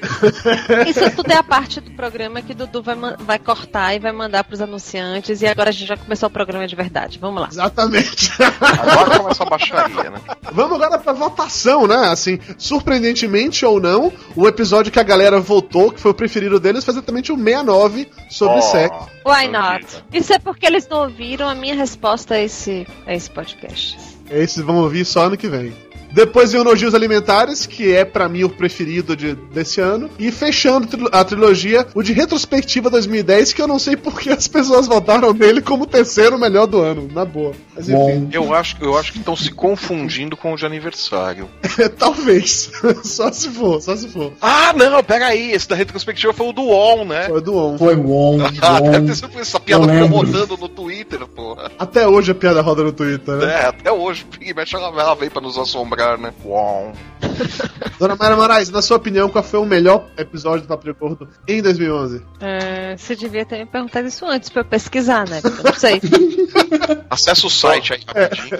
Isso tudo é a parte do programa que Dudu vai, vai cortar e vai mandar pros anunciantes. E agora a gente já começou o programa de verdade. Vamos lá. Exatamente. Agora começa a baixaria, né? Vamos agora pra votação, né? Assim, surpreendentemente ou não, o episódio que a galera votou, que foi o preferido deles, foi exatamente o 69 sobre Ó, sexo. Why not? Isso é porque eles não ouviram a minha resposta a esse, a esse podcast. Esses vão ouvir só ano que vem. Depois vem o Nojios Alimentares, que é pra mim o preferido de- desse ano. E fechando a trilogia, o de Retrospectiva 2010, que eu não sei por que as pessoas votaram nele como o terceiro melhor do ano, na boa. Mas enfim, Bom, Eu acho, eu acho que estão se confundindo com o de aniversário. talvez. só se for, só se for. Ah, não, peraí. Esse da retrospectiva foi o do On, né? Foi do On. foi bom, Ah, deve ter sido essa piada rodando no Twitter, porra. Até hoje a piada roda no Twitter, né? É, até hoje, o Mexe ela, ela veio pra nos assombrar, né? Uau. Dona Mayra Moraes, na sua opinião, qual foi o melhor episódio do Papo de Gordo em 2011? É, você devia ter me perguntado isso antes pra eu pesquisar, né? Porque eu não sei. Acessa o site aí rapidinho.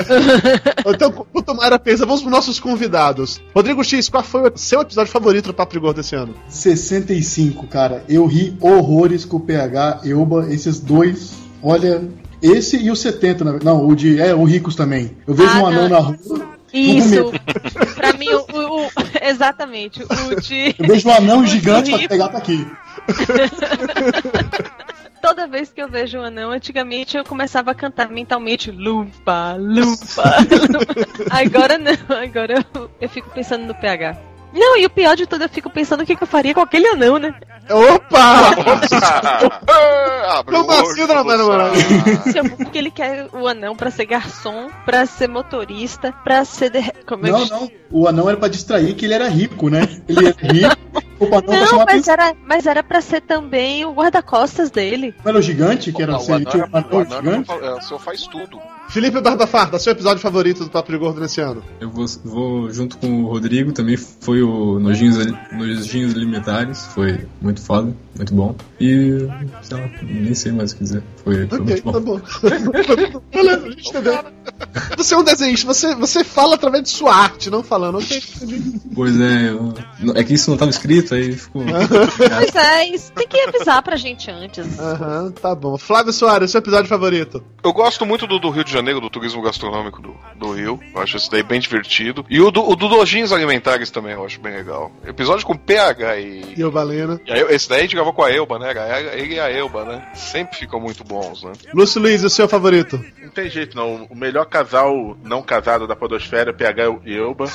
Então, enquanto Mayra pensa, vamos para nossos convidados. Rodrigo X, qual foi o seu episódio favorito do Papo de Gordo esse ano? 65, cara. Eu ri horrores com o PH, Euba, esses dois. Olha, esse e o 70, na- não, o de. É, o Ricos também. Eu vejo Ah, um anão não. na rua. Isso. pra mim, o, o- exatamente. O de. Eu vejo um anão gigante pra pegar tá aqui. Toda vez que eu vejo um anão, antigamente eu começava a cantar mentalmente lupa, lupa, lupa. Agora não, agora eu, eu fico pensando no PH. Não, e o pior de tudo, eu fico pensando o que, que eu faria com aquele anão, né? Opa! Abre Como o olho, assim, dona Mayra você- Moraes? Se eu- Porque ele quer o anão pra ser garçom, pra ser motorista, pra ser. de- Como é Não, que- não. O anão era pra distrair que ele era rico, né? Ele era rico. Opa, não, Não, mas era, mas era pra ser também o guarda-costas dele. Não era o gigante, que era Não, o você anão tinha um o anão anão gigante? é, o senhor faz tudo. Felipe Barba Farta, seu episódio favorito do Papo de Gordo nesse ano? Eu vou, vou junto com o Rodrigo, também foi o Nojinhos, Nojinhos Alimentares, foi muito foda, muito bom. E, sei lá, nem sei mais o que dizer, foi, foi Ok, muito bom. tá bom. Beleza, a gente entendeu. Você é um desenhista, você, você fala através de sua arte, não falando. Ok, entendi. Pois é, eu- é que isso não tava escrito, aí ficou... Pois é, isso tem que avisar pra gente antes. Aham, tá bom. Flávio Soares, seu episódio favorito? Eu gosto muito do, do Rio de Janeiro, do turismo gastronômico do, do Rio. Eu acho esse daí bem divertido. E o do, o do Nojinhos Alimentares também eu acho bem legal. Episódio com PH e. E o Balena. e a- esse daí a gente gravou com a Elba, né? Era Ele e a Elba, né? Sempre ficam muito bons, né? Lúcio Luiz, o seu favorito? Não tem jeito, não. O melhor casal não casado da Podosfera é PH e Elba.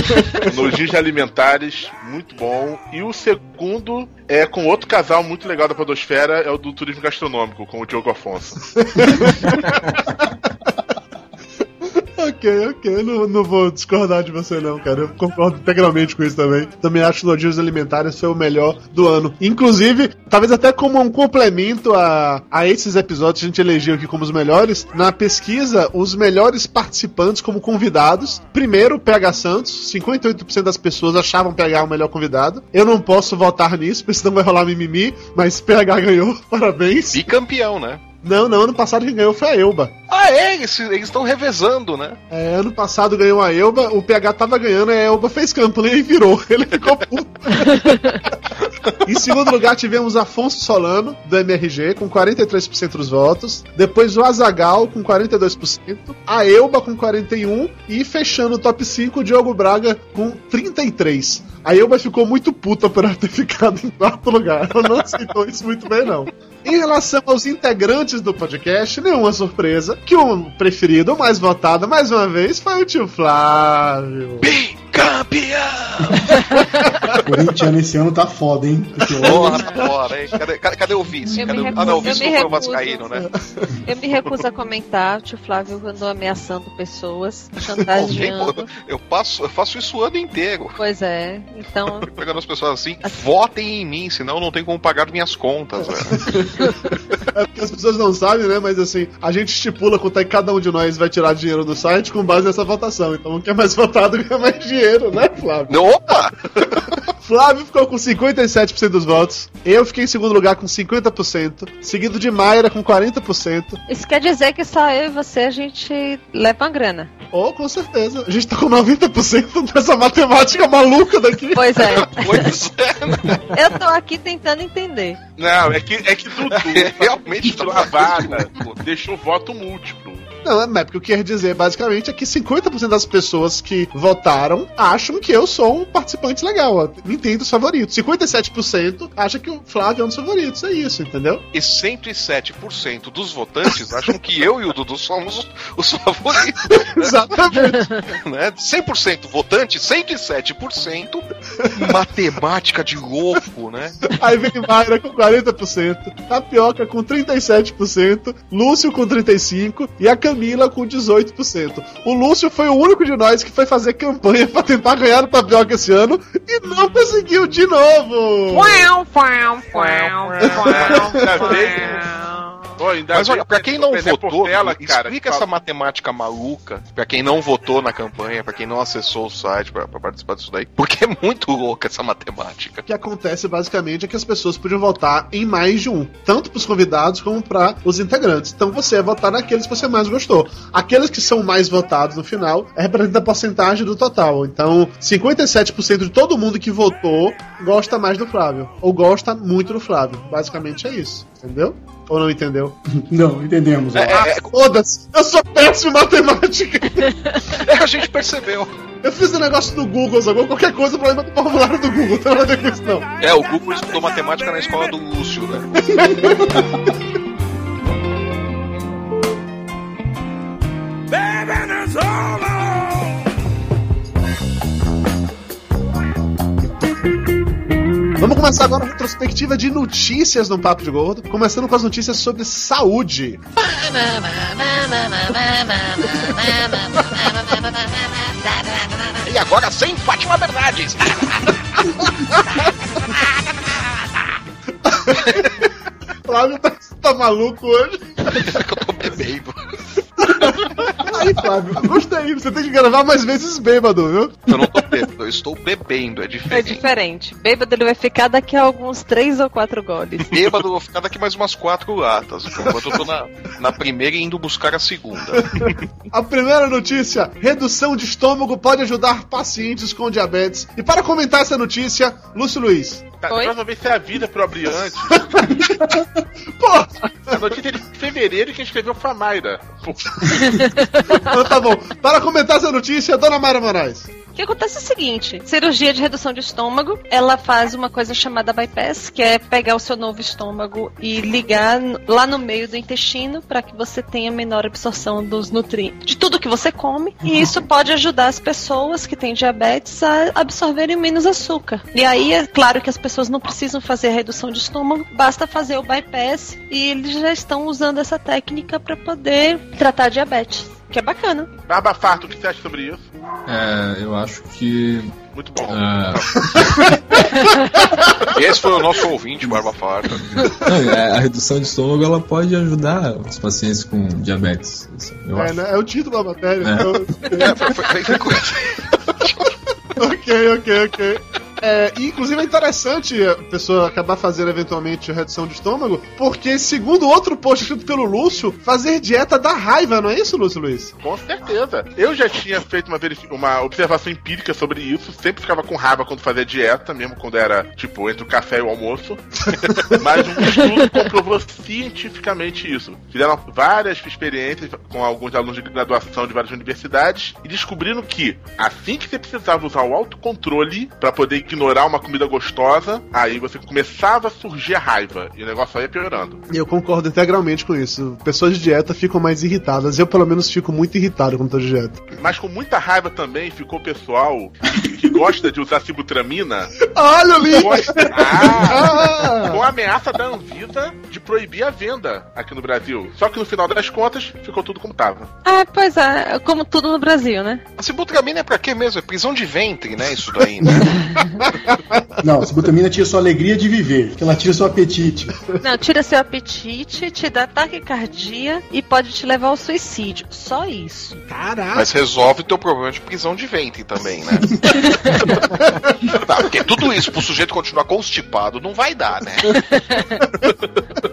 Nojinhos Alimentares, muito bom. E o segundo é com outro casal muito legal da Podosfera, é o do turismo gastronômico, com o Diogo Afonso. Ok, ok. Não, não vou discordar de você, não, cara. Eu concordo integralmente com isso também. Também acho que Nojinhos Alimentares foi o melhor do ano. Inclusive, talvez até como um complemento a, a esses episódios que a gente elegeu aqui como os melhores, na pesquisa, os melhores participantes como convidados. Primeiro, PH Santos. 58% das pessoas achavam PH o melhor convidado. Eu não posso votar nisso, porque senão vai rolar mimimi, mas PH ganhou. Parabéns. Bicampeão, né? Não, não, ano passado quem ganhou foi a Elba. Ah, é? Eles estão revezando, né? É, ano passado ganhou a Elba, o PH tava ganhando, a Elba fez campanha e virou. Ele ficou puto. em segundo lugar, tivemos Afonso Solano, do MRG, com 43% dos votos. Depois o Azagal, com 42%. A Elba, com 41%. E fechando o top 5, o Diogo Braga, com 33%. A Elba ficou muito puta por ela ter ficado em quarto lugar. Ela não aceitou isso muito bem, não. Em relação aos integrantes do podcast, nenhuma surpresa que o preferido, o mais votado, mais uma vez, foi o tio Flávio. Bicampeão! Corintiano esse ano tá foda, hein? Porque Porra, tá fora, hein? Cadê, cadê, cadê o vice? Eu Cadê o... Ah, não, o vice não foi o. Vascaíno, né? Eu me recuso a comentar. O tio Flávio andou ameaçando pessoas, chantageando. eu, passo, eu faço isso o ano inteiro. Pois é, então. Pegando as pessoas assim, votem em mim, senão não tem como pagar minhas contas, velho. É porque as pessoas não sabem, né? Mas assim, a gente estipula quanto é que cada um de nós vai tirar dinheiro do site com base nessa votação. Então, quem é mais votado ganha mais dinheiro, né, Flávio? Opa! Flávio ficou com 57% dos votos. Eu fiquei em segundo lugar com 50%. Seguido de Mayra com 40%. Isso quer dizer que só eu e você a gente leva uma grana. Oh, com certeza. A gente tá com 90% dessa matemática maluca daqui. Pois é. Pois é. Eu tô aqui tentando entender. Não, é que, é que Dudu Realmente tá tirou a vaga, deixou voto múltiplo. Não, é porque o que eu quero dizer basicamente é que 50% das pessoas que votaram acham que eu sou um participante legal. ó. Os favoritos. 57% acha que o Flávio é um dos favoritos. É isso, entendeu? E 107% dos votantes acham que eu e o Dudu somos os, os favoritos. Exatamente. Né? 100% votante, 107% matemática de louco, né? Aí vem Mayra com 40%, Tapioca com 37%, Lúcio com 35% e a Camila com 18%. O Lúcio foi o único de nós que foi fazer campanha pra tentar ganhar o Tapioca esse ano e não conseguiu de novo! Uau, uau, uau, Ainda bem- Pô, Mas olha, pra que quem não votou, Portela, cara, explica essa matemática maluca, pra quem não votou na campanha, pra quem não acessou o site pra, pra participar disso daí, porque é muito louca essa matemática. O que acontece basicamente é que as pessoas podiam votar em mais de um, tanto para os convidados como para os integrantes. Então você vai votar naqueles que você mais gostou. Aqueles que são mais votados no final é representa a porcentagem do total. Então, 57% de todo mundo que votou gosta mais do Flávio, ou gosta muito do Flávio. Basicamente é isso, entendeu? Ou não entendeu? Não, entendemos. ó. É, é, é, Foda-se! Eu sou péssimo em matemática! é, a gente percebeu. Eu fiz um negócio no Google, sacou? Qualquer coisa, problema do formulário do Google. Não tem nada a ver com isso, não. É, o Google estudou matemática na escola do Lúcio, né? Vamos começar agora a retrospectiva de notícias no Papo de Gordo, começando com as notícias sobre saúde. E agora sem Fátima Bernardes. Flávio tá, tá maluco hoje. É que eu tô bebendo. Aí, Flávio, gostei. Você tem que gravar mais vezes bêbado, viu? Eu não tô bebendo, eu estou bebendo, é É diferente. diferente. Bêbado ele vai ficar daqui a alguns três ou quatro goles. Bêbado, eu vou ficar daqui mais umas quatro latas. Enquanto eu tô na, na primeira e indo buscar a segunda. A primeira notícia: redução de estômago pode ajudar pacientes com diabetes. E para comentar essa notícia, Lúcio Luiz. Tá, próxima vez você avisa pro abrir antes. Pô, A notícia é de fevereiro e quem escreveu foi a Mayra. Pô, então tá bom. Para comentar essa notícia, Dona Mayra Moraes. O que acontece é o seguinte: cirurgia de redução de estômago, ela faz uma coisa chamada bypass, que é pegar o seu novo estômago e ligar lá no meio do intestino para que você tenha menor absorção dos nutrientes, de tudo que você come. E isso pode ajudar as pessoas que têm diabetes a absorverem menos açúcar. E aí é claro que as pessoas não precisam fazer a redução de estômago, basta fazer o bypass e eles já estão usando essa técnica para poder tratar diabetes, que é bacana. Barba Farto, o que você acha sobre isso? É, eu acho que. Muito bom. ah, Esse foi o nosso ouvinte, Barba Farta. é, a redução de estômago ela pode ajudar os pacientes com diabetes. assim, Eu É, acho. né? é o título da matéria. É. então- É, foi, foi, foi, foi, ok, ok, ok. É, inclusive é interessante a pessoa acabar fazendo eventualmente redução de estômago, porque, segundo outro post escrito pelo Lúcio, fazer dieta dá raiva, não é isso, Lúcio Luiz? Com certeza. Eu já tinha feito uma, uma observação empírica sobre isso. Sempre ficava com raiva quando fazia dieta, mesmo quando era, tipo, entre o café e o almoço. Mas um estudo comprovou cientificamente isso. Fizeram várias experiências com alguns alunos de graduação de várias universidades e descobriram que assim que você precisava usar o autocontrole para poder ignorar uma comida gostosa, aí você começava a surgir a raiva e o negócio só ia piorando. E eu concordo integralmente com isso. Pessoas de dieta ficam mais irritadas. Eu, pelo menos, fico muito irritado quando tô de dieta. Mas com muita raiva também ficou o pessoal que gosta de usar sibutramina Olha o link! Gosta- Ah, com a ameaça da Anvisa de proibir a venda aqui no Brasil. Só que no final das contas, ficou tudo como tava. Ah, pois é, como tudo no Brasil, né? A sibutramina é pra quê mesmo? É prisão de ventre, né? Isso daí, né? Não, cibutamina tira sua alegria de viver, que ela tira seu apetite. Não, tira seu apetite, te dá taquicardia e pode te levar ao suicídio. Só isso. Caraca! Mas resolve o teu problema de prisão de ventre também, né? tá, porque tudo isso pro sujeito continuar constipado não vai dar, né?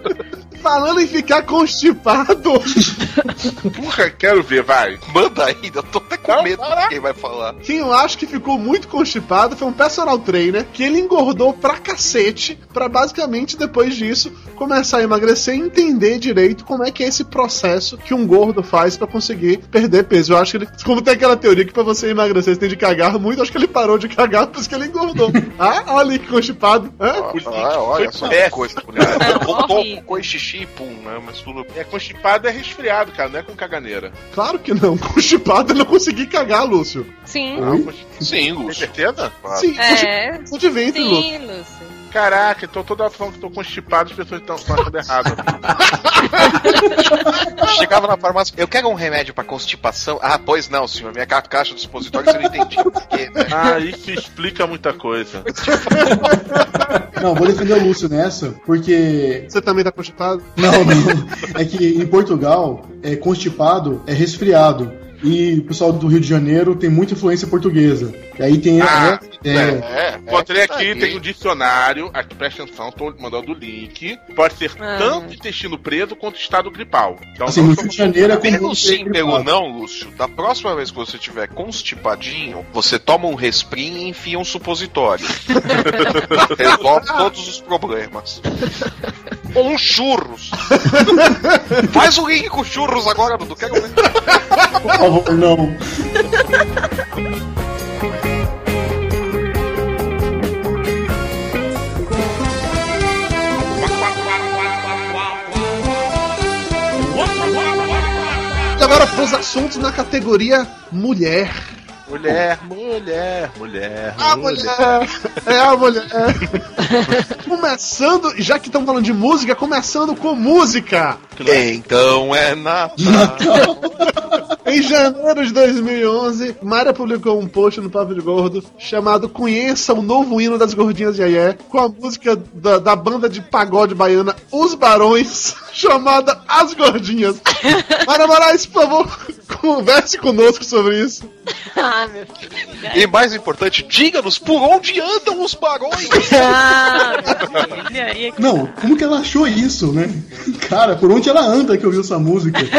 Falando em ficar constipado, Porra, quero ver, vai. Manda aí, eu tô até com medo de quem vai falar. quem eu acho que ficou muito constipado foi um personal trainer que ele engordou pra cacete pra basicamente depois disso começar a emagrecer e entender direito como é que é esse processo que um gordo faz pra conseguir perder peso. Eu acho que ele, como tem aquela teoria que pra você emagrecer você tem de cagar muito, acho que ele parou de cagar por isso que ele engordou. ah, olha que constipado. Hã? Ah, olha só que coisa, mulher. É cocô e xixi pum, né? Mas tudo É constipado é resfriado, cara, não é com caganeira. Claro que não. Constipado eu não consegui cagar, Lúcio. Sim. Não, consti- Sim, Tem Lúcio. certeza? Claro. Sim, É. constipado de ventre, Lúcio. Sim, Lúcio. Caraca, então toda hora falando que tô constipado, as pessoas estão achando errado. Chegava na farmácia, eu quero um remédio pra constipação. Ah, pois não, senhor, minha ca- caixa do supositório você não entendia por quê, né? Ah, isso explica muita coisa. Não, vou defender o Lúcio nessa, porque. Você também tá constipado? Não, não. É que em Portugal, é, constipado é resfriado. E o pessoal do Rio de Janeiro tem muita influência portuguesa. E aí tem. Ah, é, é, É, Encontrei é, aqui, tá tem um dicionário. Aqui, presta atenção, tô mandando o link. Pode ser Ah. tanto intestino preso quanto estado gripal. Então, assim, no Rio de Janeiro é Pega comum o ser sim pelo gripado. não, Lúcio. Da próxima vez que você tiver constipadinho, você toma um resprim e enfia um supositório. Resolve todos os problemas. Ou um churros. Faz o link com churros agora, Dudu. Quero ver. Por favor, não. Agora pros assuntos na categoria mulher. Mulher, mulher, mulher. A mulher! É a mulher! começando, já que estamos falando de música, começando com música! Então é Natal. Em janeiro de 2011, Mayra publicou um post no Papo de Gordo chamado Conheça o novo hino das gordinhas de Aie, com a música da, da banda de pagode baiana Os Barões, chamada As Gordinhas. Mayra Moraes, por favor, converse conosco sobre isso. Ah, meu filho. E mais importante, diga-nos por onde andam os barões. Ah, meu filho. Não, como que ela achou isso, né? Cara, por onde ela anda que ouviu essa música?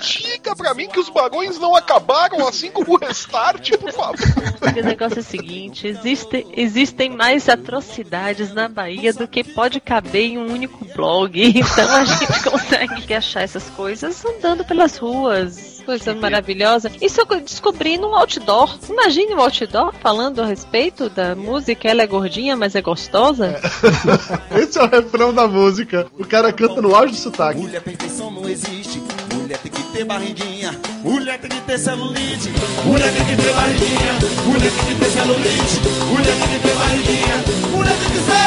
Diga pra mim que os barões não acabaram assim como o restart, por favor. O negócio é o seguinte: existe, existem mais atrocidades na Bahia do que pode caber em um único blog. Então a gente consegue achar essas coisas andando pelas ruas. Coisa maravilhosa. Isso eu descobri num outdoor. Imagine um outdoor falando a respeito da música. Ela é gordinha, mas é gostosa. Esse é o refrão da música. O cara canta no auge do sotaque. Mulher perfeição não existe. Mulher tem ter barriguinha. Mulher tem que ter celulite. Mulher tem que ter barriguinha. Mulher tem que ter celulite. Mulher tem que ter barriguinha. Mulher tem que ser.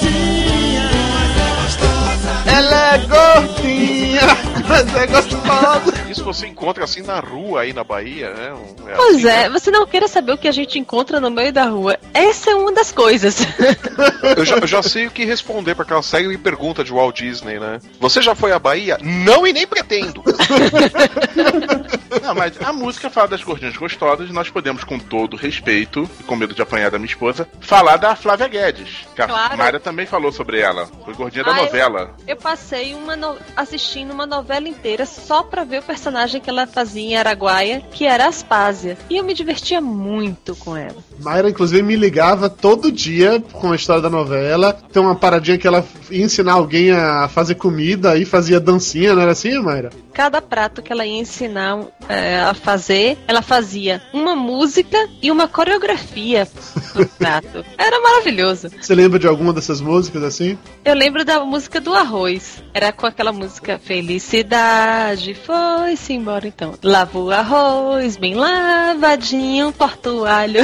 gordinha, mas é gostosa. Ela é gordinha, mas é gostosa. Isso você encontra assim na rua aí na Bahia, né? Um- é Pois assim, é, né? você não queira saber o que a gente encontra no meio da rua. Essa é uma das coisas. Eu já, eu já sei o que responder pra aquela série pergunta de Walt Disney, né? Você já foi à Bahia? Não e nem pretendo. Não, mas a música fala das gordinhas gostosas e nós podemos, com todo respeito, e com medo de apanhar da minha esposa, falar da Flávia Guedes. Que a Claro. Mayra também falou sobre ela. Foi gordinha da Ah, eu- novela. Eu passei uma no- assistindo uma novela inteira só pra ver o personagem que ela fazia em Araguaia, que era Aspásia. E eu me divertia muito com ela. Mayra, inclusive, me ligava todo dia com a história da novela. Tem uma paradinha que ela ia ensinar alguém a fazer comida e fazia dancinha, não era assim, Mayra? Cada prato que ela ia ensinar é, a fazer, ela fazia uma música e uma coreografia pro prato. Era maravilhoso. Você lembra de alguma dessas músicas assim? Eu lembro da música do arroz. Era com aquela música Felicidade foi-se embora então. Lava o arroz bem lavadinho, corta o alho.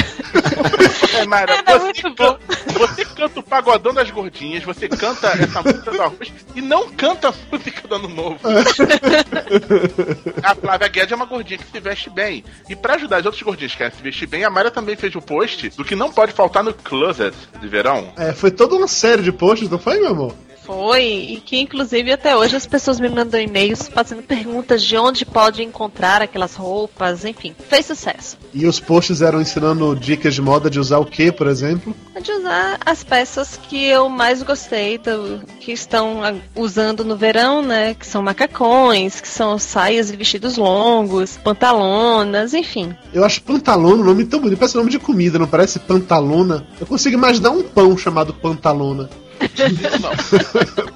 É, Mayra, Era você, muito can- bom. você canta o pagodão das gordinhas, você canta essa música do arroz e não canta a música do ano novo. a Flávia Guedes é uma gordinha que se veste bem. E pra ajudar as outras gordinhas que se vestir bem, a Mayra também fez o post do que não pode faltar no closet de verão. É, foi toda uma série de posts, não foi, meu amor? Foi, e que inclusive até hoje as pessoas me mandam e-mails fazendo perguntas de onde pode encontrar aquelas roupas, enfim, fez sucesso. E os posts eram ensinando dicas de moda de usar o que, por exemplo? De usar as peças que eu mais gostei, do, que estão usando no verão, né? Que são macacões, que são saias e vestidos longos, pantalonas, enfim. Eu acho pantalona um nome tão bonito, parece nome de comida, não parece pantalona? Eu consigo imaginar um pão chamado pantalona.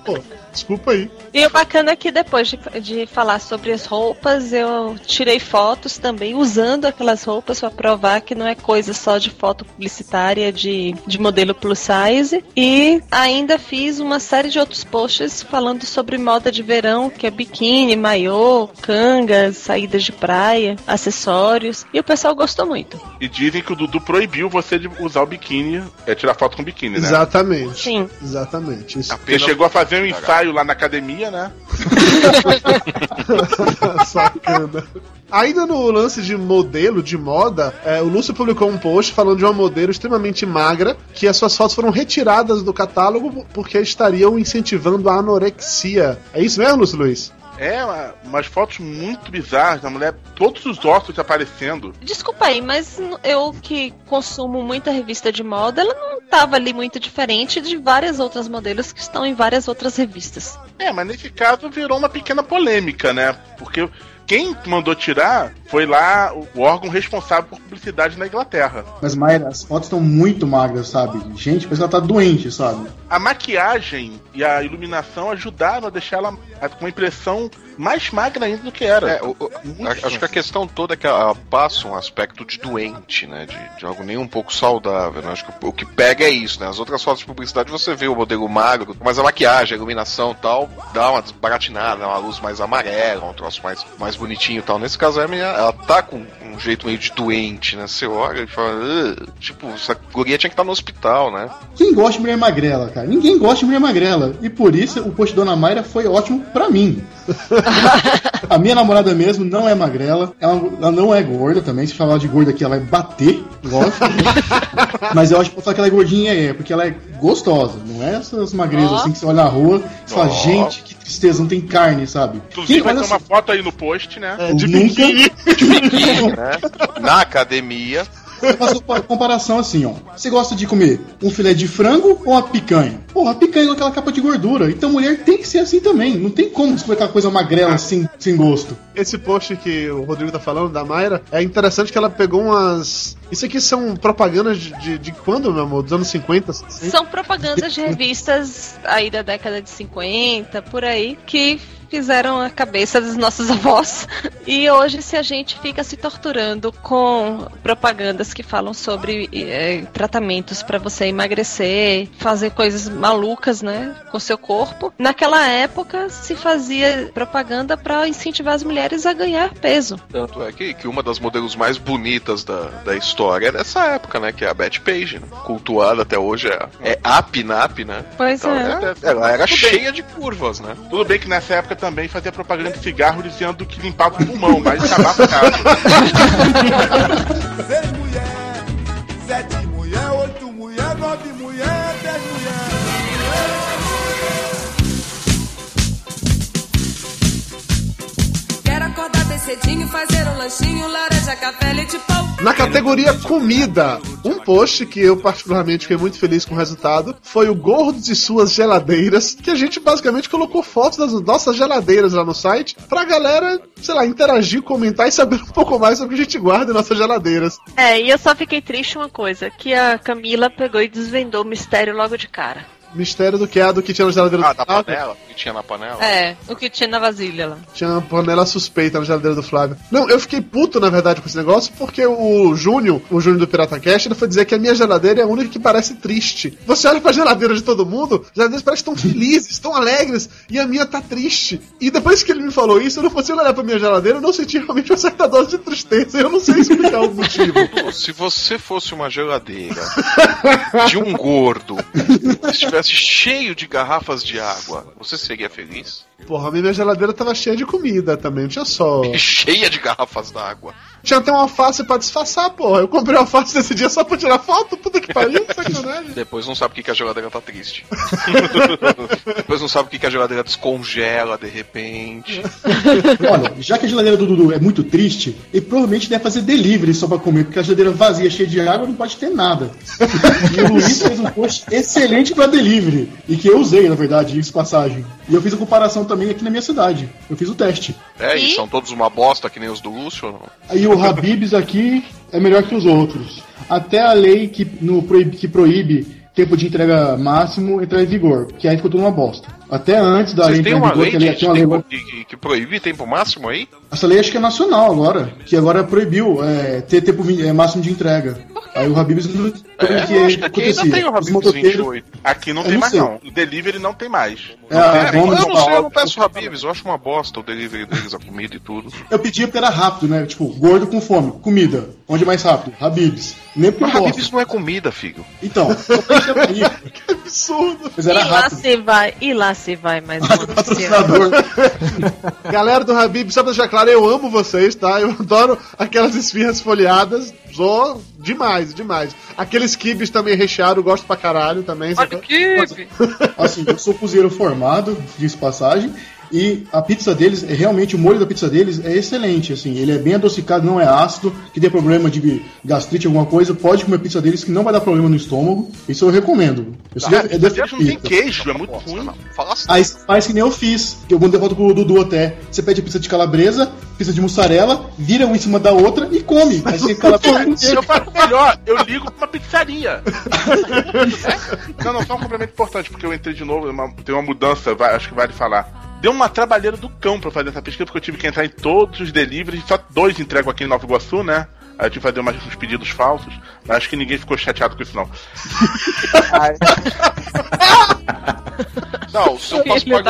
Pô, desculpa aí. E o bacana é que depois de, de falar sobre as roupas, eu tirei fotos também usando aquelas roupas para provar que não é coisa só de foto publicitária de, de modelo plus size. E ainda fiz uma série de outros posts falando sobre moda de verão, que é biquíni, maiô, cangas, saídas de praia, acessórios. E o pessoal gostou muito. E dizem que o Dudu proibiu você de usar o biquíni, é tirar foto com biquíni, né? Exatamente. Sim. Exatamente. Isso. Você chegou a fazer um ensaio lá na academia, né? Sacana. Ainda no lance de modelo, de moda, é, o Lúcio publicou um post falando de uma modelo extremamente magra que as suas fotos foram retiradas do catálogo porque estariam incentivando a anorexia. É isso mesmo, Lúcio Luiz? É, uma- umas fotos muito bizarras da mulher, todos os ossos aparecendo. Desculpa aí, mas eu que consumo muita revista de moda, ela não estava ali muito diferente de várias outras modelos que estão em várias outras revistas. É, mas nesse caso virou uma pequena polêmica, né? Porque quem mandou tirar foi lá o órgão responsável por publicidade na Inglaterra. Mas, Mayra, as fotos estão muito magras, sabe? Gente, parece que ela tá doente, sabe? A maquiagem e a iluminação ajudaram a deixar ela com uma impressão mais magra ainda do que era. É, o- o- a- acho que a questão toda é que ela passa um aspecto de doente, né? De, de algo nem um pouco saudável. Né? Acho que o, o que pega é isso, né? As outras fotos de publicidade você vê o modelo magro, mas a maquiagem, a iluminação e tal, dá uma desbaratinada, uma luz mais amarela, um troço mais, mais bonitinho e tal. Nesse caso, a menina, ela tá com um jeito meio de doente, né? Você olha e fala, tipo, essa guria tinha que estar no hospital, né? Quem gosta de mulher magrela, cara? Ninguém gosta de mulher magrela. E por isso o post Dona Mayra foi ótimo pra mim. A minha namorada mesmo não é magrela, ela, ela não é gorda também. Se falar de gorda aqui, ela vai bater, lógico. Mas eu acho que falar que ela é gordinha é, porque ela é gostosa, não é essas magrezas Ó. assim que você olha na rua e fala, gente, que tristeza, não tem carne, sabe? Inclusive vai olha ter uma foto aí no post, né? É, de nunca né? Na academia. eu faço uma comparação assim, ó. Você gosta de comer um filé de frango ou uma picanha? Porra, picanha com aquela capa de gordura. Então mulher tem que ser assim também. Não tem como aquela coisa magrela assim, sem gosto. Esse post que o Rodrigo tá falando, da Mayra, é interessante que ela pegou umas. Isso aqui são propagandas de, de, de quando, meu amor? Dos anos 50? assim? São propagandas de revistas aí da década de 50, por aí, que fizeram a cabeça dos nossos avós. E hoje, se a gente fica se torturando com propagandas que falam sobre eh, tratamentos para você emagrecer, fazer coisas malucas, né, com seu corpo, naquela época se fazia propaganda para incentivar as mulheres a ganhar peso. Tanto é que, que uma das modelos mais bonitas da, da história é dessa época, né? Que é a Betty Page, né? Cultuada até hoje é, é a Pinap, né? Pois Então, é. é- ela era cheia de curvas, né? Tudo bem que nessa época também fazia propaganda de cigarro dizendo que limpava o pulmão, mas acabava o caso. Seis mulher, sete mulher, oito mulher, nove mulher. Cedinho, fazer um lanchinho, laranja, café, leite pão. Na categoria comida, um post que eu particularmente fiquei muito feliz com o resultado foi o Gordos e Suas Geladeiras, que a gente basicamente colocou fotos das nossas geladeiras lá no site pra galera, sei lá, interagir, comentar e saber um pouco mais sobre o que a gente guarda em nossas geladeiras. É, e eu só fiquei triste uma coisa, que a Camila pegou e desvendou o mistério logo de cara. Mistério do que é a do que tinha na geladeira Ah, do da Flávio. panela, que tinha na panela. É, o que tinha na vasilha lá. Tinha uma panela suspeita na geladeira do Flávio. Não, eu fiquei puto, na verdade, com esse negócio, porque o Júnior, o Júnior do Pirata Cast, ele foi dizer que a minha geladeira é a única que parece triste. Você olha pra geladeira de todo mundo, as geladeiras parecem tão felizes, tão alegres, e a minha tá triste. E depois que ele me falou isso, eu não fosse olhar pra minha geladeira, eu não senti realmente uma certa dose de tristeza. Eu não sei explicar o motivo. Se você fosse uma geladeira de um gordo que estivesse cheio de garrafas de água, você seria feliz? Porra, a minha geladeira tava cheia de comida também, não tinha só. Cheia de garrafas d'água. Tinha até uma alface pra disfarçar, porra. Eu comprei uma alface nesse dia só pra tirar foto, puta que pariu, sacanagem. Depois não sabe o que, que a geladeira tá triste. Depois não sabe o que, que a geladeira descongela de repente. Olha, já que a geladeira do Dudu é muito triste, ele provavelmente deve fazer delivery só pra comer, porque a geladeira vazia, cheia de água, não pode ter nada. E o Luiz fez um post excelente pra delivery, e que eu usei, na verdade, isso passagem. E eu fiz a comparação também aqui na minha cidade. Eu fiz o teste. É, e E? são todos uma bosta que nem os do Lúcio? Aí o Habibs aqui é melhor que os outros. Até a lei que, no, proíbe, que proíbe tempo de entrega máximo entrar em vigor, que aí ficou tudo uma bosta. Até antes da lei Vocês têm entrar em uma vigor, lei que lei tinha uma lei que, que, que proíbe tempo máximo aí? Essa lei acho que é nacional agora, que agora proibiu é, ter tempo é, máximo de entrega. Aí o Habibs não É, que acho que aqui ainda tem o Habib's motoceiros- 28. Aqui não Eu tem não mais, sei. não. O delivery não tem mais. É, Não tem Eu não sei, eu não peço Habibs, eu acho uma bosta o delivery deles, a comida e tudo. Eu pedia porque era rápido, né? Tipo, gordo com fome, comida. Onde é mais rápido? Habibs. Nem porque Mas. Habibs não é comida, filho. Então, aí, Absurdo. mas era e lá rápido. se vai, e lá se vai mais uma notícia. Patrocinador. Galera do Habib, só pra deixar claro, eu amo vocês, tá? Eu adoro aquelas esfirras folhadas. Sou demais, demais. Aqueles kibs também recheados, eu gosto pra caralho também. Olha sacou? que. Assim, eu sou cozinheiro formado, diz passagem, e a pizza deles, é realmente o molho da pizza deles é excelente, assim, ele é bem adocicado, não é ácido, que dê problema de gastrite, alguma coisa, pode comer pizza deles que não vai dar problema no estômago, isso eu recomendo. Isso Ah, já é Deus não tem definido. queijo, é muito ruim. não. Fala assim. Aí faz que nem eu fiz, que eu mandei foto pro Dudu até. Você pede pizza de calabresa, pizza de mussarela, vira uma em cima da outra e come. Aí você cala Se eu faço melhor, eu ligo pra uma pizzaria. É? Não, não, só um complemento importante, porque eu entrei de novo, uma- tem uma mudança, vai- acho que vale falar. Deu uma trabalheira do cão pra fazer essa pesquisa, porque eu tive que entrar em todos os deliveries, só dois entregam aqui em Nova Iguaçu, né? Aí eu tive que fazer umas, uns pedidos falsos, mas acho que ninguém ficou chateado com isso, não. Não, o seu Pascoal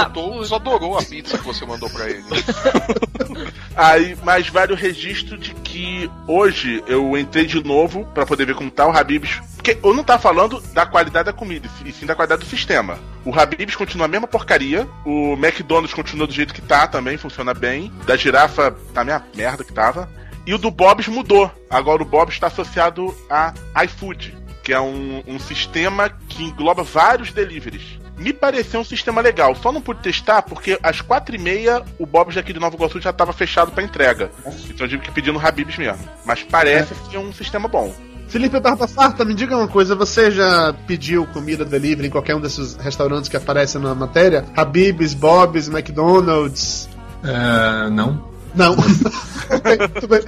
adorou a pizza que você mandou pra ele. Aí, mas vale o registro de que hoje eu entrei de novo pra poder ver como tá o Habib's. Porque eu não tá falando da qualidade da comida, e sim da qualidade do sistema. O Habib's continua a mesma porcaria, o McDonald's continua do jeito que tá também, funciona bem. Da girafa tá a mesma merda que tava. E o do Bob's mudou. Agora o Bob's está associado a iFood, que é um, um sistema que engloba vários deliveries. Me pareceu um sistema legal, só não pude testar porque às quatro e meia o Bob's aqui de Nova Iguaçu já estava fechado para entrega. Então eu tive que pedir no Habib's mesmo. Mas parece ser um sistema bom. Felipe Barba Farta, me diga uma coisa, você já pediu comida delivery em qualquer um desses restaurantes que aparecem na matéria? Habib's, Bob's, McDonald's? É, não. Não.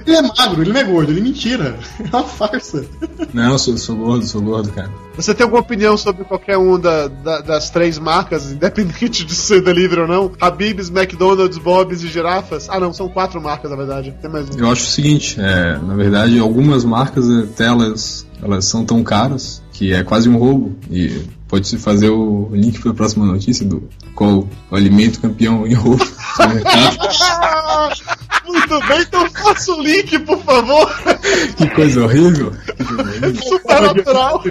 Ele é magro, ele não é gordo, ele é mentira. É uma farsa. Não, eu sou, sou gordo, sou gordo, cara. Você tem alguma opinião sobre qualquer um da- da- das três marcas, independente de ser delivery ou não? Habib's, McDonald's, Bob's e Girafas? Ah, não, são quatro marcas, na verdade. Tem mais um. Eu acho o seguinte, é, na verdade, algumas marcas até elas, elas são tão caras que é quase um roubo. E pode-se fazer o link para a próxima notícia do qual o alimento campeão em roubo. Muito bem, então faça o link, por favor. que coisa horrível. Supernatural.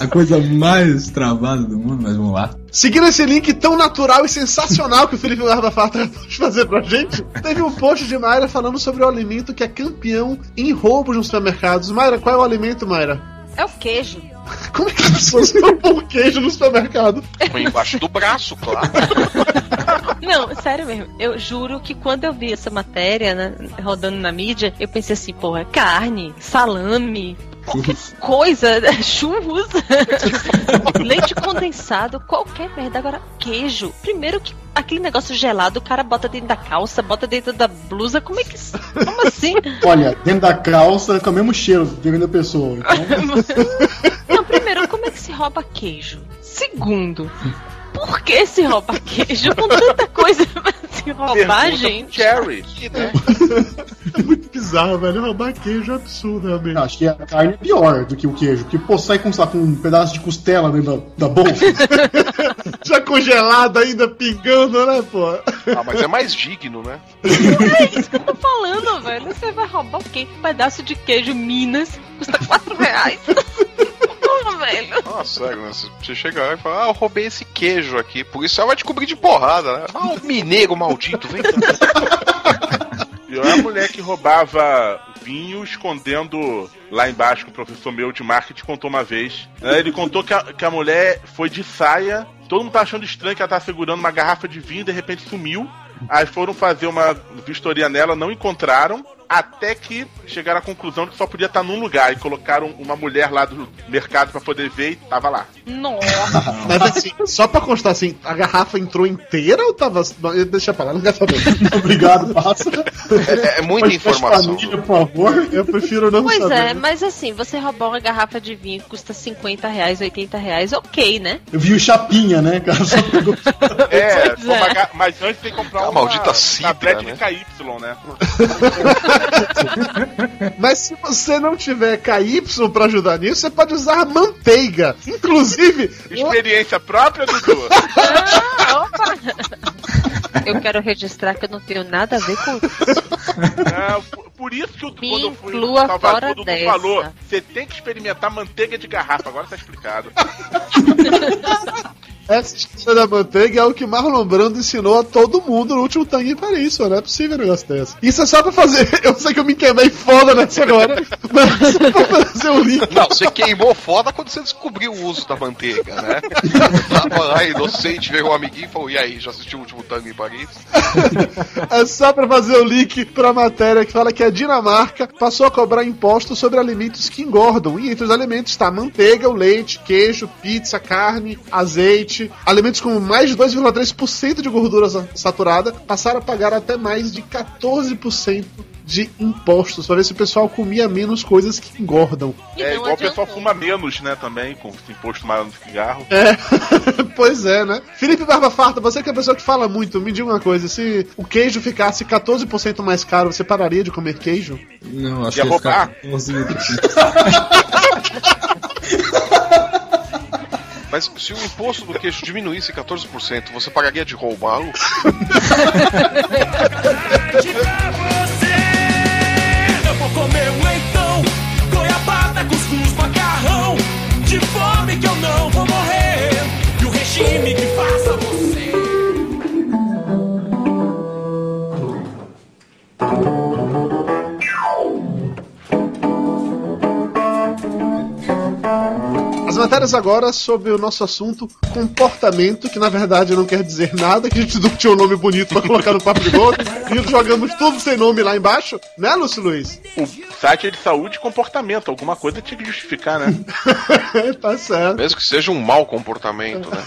A coisa mais travada do mundo, mas vamos lá. Seguindo esse link tão natural e sensacional que o Felipe Barba Farta acabou de fazer pra gente, teve um post de Mayra falando sobre o alimento que é campeão em roubos nos supermercados. Mayra, qual é o alimento, Mayra? É o queijo. Como é que as pessoas compram queijo no supermercado? Põe embaixo do braço, claro. Não, sério mesmo. Eu juro que quando eu vi essa matéria né, rodando na mídia, eu pensei assim, porra, carne, salame, qualquer coisa, churros, leite condensado, qualquer merda. Agora, queijo. Primeiro que aquele negócio gelado, o cara bota dentro da calça, bota dentro da blusa. Como é que. Como assim? Olha, dentro da calça, com o mesmo cheiro, dependendo da pessoa. Então, Não, primeiro, como é que se rouba queijo? Segundo, por que se rouba queijo com tanta coisa pra se roubar, gente? Jerry. É muito bizarro, velho. Roubar queijo é absurdo, realmente. acho que a carne é pior do que o queijo. Porque, pô, sai com, sabe, com um pedaço de costela dentro da, da bolsa. Já congelado ainda, pingando, né, pô? Ah, mas é mais digno, né? É isso que eu tô falando, velho. Você vai roubar o quê? Um pedaço de queijo Minas custa 4 reais. Velho. Ah, sério, né? Se Você chegar e falar, ah, eu roubei esse queijo aqui. Por isso ela vai te cobrir de porrada, né? Ah, o mineiro maldito, vem cá. Pior é a mulher que roubava vinho escondendo lá embaixo, que o professor meu de marketing contou uma vez. É, Ele contou que a, que a mulher foi de saia, todo mundo tá achando estranho que ela tá segurando uma garrafa de vinho e de repente sumiu. Aí foram fazer uma vistoria nela, não encontraram, até que chegaram à conclusão que só podia estar num lugar e colocaram uma mulher lá do mercado pra poder ver e tava lá. Nossa. Mas assim, só pra constar assim, a garrafa entrou inteira ou tava. Deixa pra lá, não quer saber. Obrigado, passa. É, é muita faz informação. família, por favor. Eu prefiro não Pois saber. é, mas assim, você roubar uma garrafa de vinho que custa 50 reais, 80 reais, ok, né? Eu vi o Chapinha, né, cara? Só pegou... É, Pois é. pagar- mas antes tem que comprar A uma maldita cidra, tablete né? de KY, né? Mas se você não tiver KY pra ajudar nisso, você pode usar manteiga. Inclusive, Experiência própria, Dudu? Ah, opa! Eu quero registrar que eu não tenho nada a ver com isso. Não, por, isso que o, Me quando eu fui inclua Salvador, Dudu dessa. falou: você tem que experimentar manteiga de garrafa. Agora tá explicado. essa história da manteiga é o que Marlon Brando ensinou a todo mundo no último Tangue em Paris. Não é possível um negócio desse. Isso é só pra fazer. Eu sei que eu me queimei foda nessa agora, mas só pra fazer o link. Não, você queimou foda quando você descobriu o uso da manteiga, né? Tava lá inocente, veio um amiguinho e falou: E aí, já assistiu o último tango em Paris? É só pra fazer o link pra matéria que fala que a Dinamarca passou a cobrar impostos sobre alimentos que engordam. E entre os alimentos está manteiga, o leite, queijo, pizza, carne, azeite. Alimentos com mais de 2,3% de gordura sa- saturada passaram a pagar até mais de 14% de impostos. Pra ver se o pessoal comia menos coisas que engordam. É igual o pessoal fuma menos, né, também, com imposto maior no cigarro. É, pois é, né? Felipe Barba Farta, você que é a pessoa que fala muito, me diga uma coisa: se o queijo ficasse 14% mais caro, você pararia de comer queijo? Não, acho Ia que ia ficar roubar? 14 Mas se o imposto do queijo diminuísse 14%, você pagaria de roubá-lo? matérias agora sobre o nosso assunto comportamento, que na verdade não quer dizer nada, que a gente não tinha um nome bonito pra colocar no papo de gordo, e jogamos tudo sem nome lá embaixo, né, Lúcio Luiz? O site é de saúde e comportamento. Alguma coisa tinha que justificar, né? tá certo. Mesmo que seja um mau comportamento, né?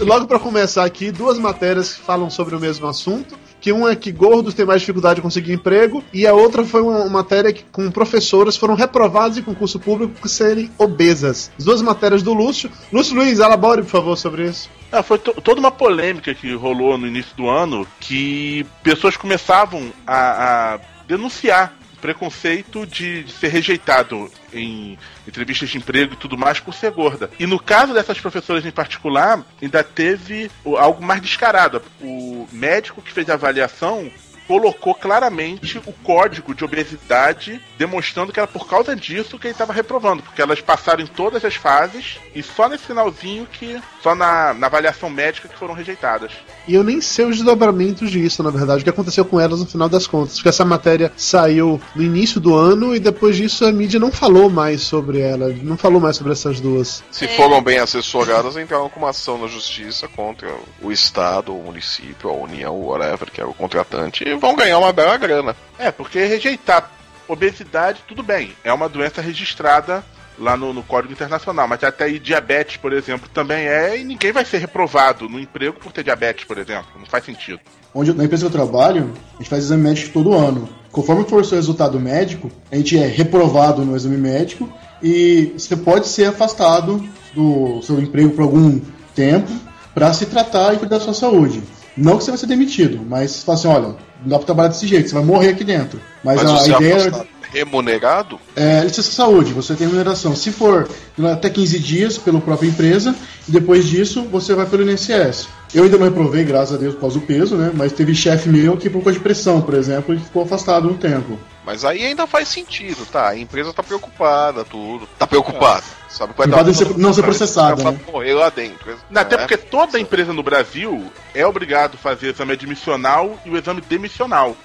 Logo pra começar aqui, duas matérias que falam sobre o mesmo assunto. Que uma é que gordos têm mais dificuldade de conseguir emprego, e a outra foi uma matéria que, com professoras foram reprovadas em concurso público por serem obesas. As duas matérias do Lúcio. Lúcio Luiz, elabore, por favor, sobre isso. Ah, foi to- toda uma polêmica que rolou no início do ano que pessoas começavam a, a denunciar preconceito de, de ser rejeitado em entrevistas de emprego e tudo mais por ser gorda. E no caso dessas professoras em particular, ainda teve algo mais descarado. O médico que fez a avaliação colocou claramente o código de obesidade, demonstrando que era por causa disso que ele estava reprovando, porque elas passaram em todas as fases e só nesse finalzinho que, só na, na avaliação médica que foram rejeitadas. E eu nem sei os desdobramentos disso, na verdade, o que aconteceu com elas no final das contas. Porque essa matéria saiu no início do ano e depois disso a mídia não falou mais sobre ela, não falou mais sobre essas duas. Se foram bem assessoradas, entraram com uma ação na justiça contra o Estado, o município, a União, whatever, que é o contratante, e vão ganhar uma bela grana. É, porque rejeitar obesidade, tudo bem, é uma doença registrada lá no, no Código Internacional, mas até aí diabetes, por exemplo, também é, e ninguém vai ser reprovado no emprego por ter diabetes, por exemplo. Não faz sentido. Onde, na empresa que eu trabalho, a gente faz exame médico todo ano. Conforme for o seu resultado médico, a gente é reprovado no exame médico e você pode ser afastado do seu emprego por algum tempo para se tratar e cuidar da sua saúde. Não que você vai ser demitido, mas você fala assim, olha, não dá pra trabalhar desse jeito, você vai morrer aqui dentro. Mas, Mas, a você ideia afastado remunerado, é licença saúde, você tem remuneração. Se for até 15 dias pela própria empresa, e depois disso você vai pelo INSS. Eu ainda não reprovei, graças a Deus, por causa do peso, né? Mas teve chefe meu que, por causa de pressão, por exemplo, e ficou afastado um tempo. Mas aí ainda faz sentido, tá? A empresa tá preocupada, tudo. Tá preocupada. Sabe? Vai Preocupada em ser- não ser processada, né? morrer lá dentro. Até né? porque toda empresa no Brasil é obrigado a fazer exame admissional e o exame demissional,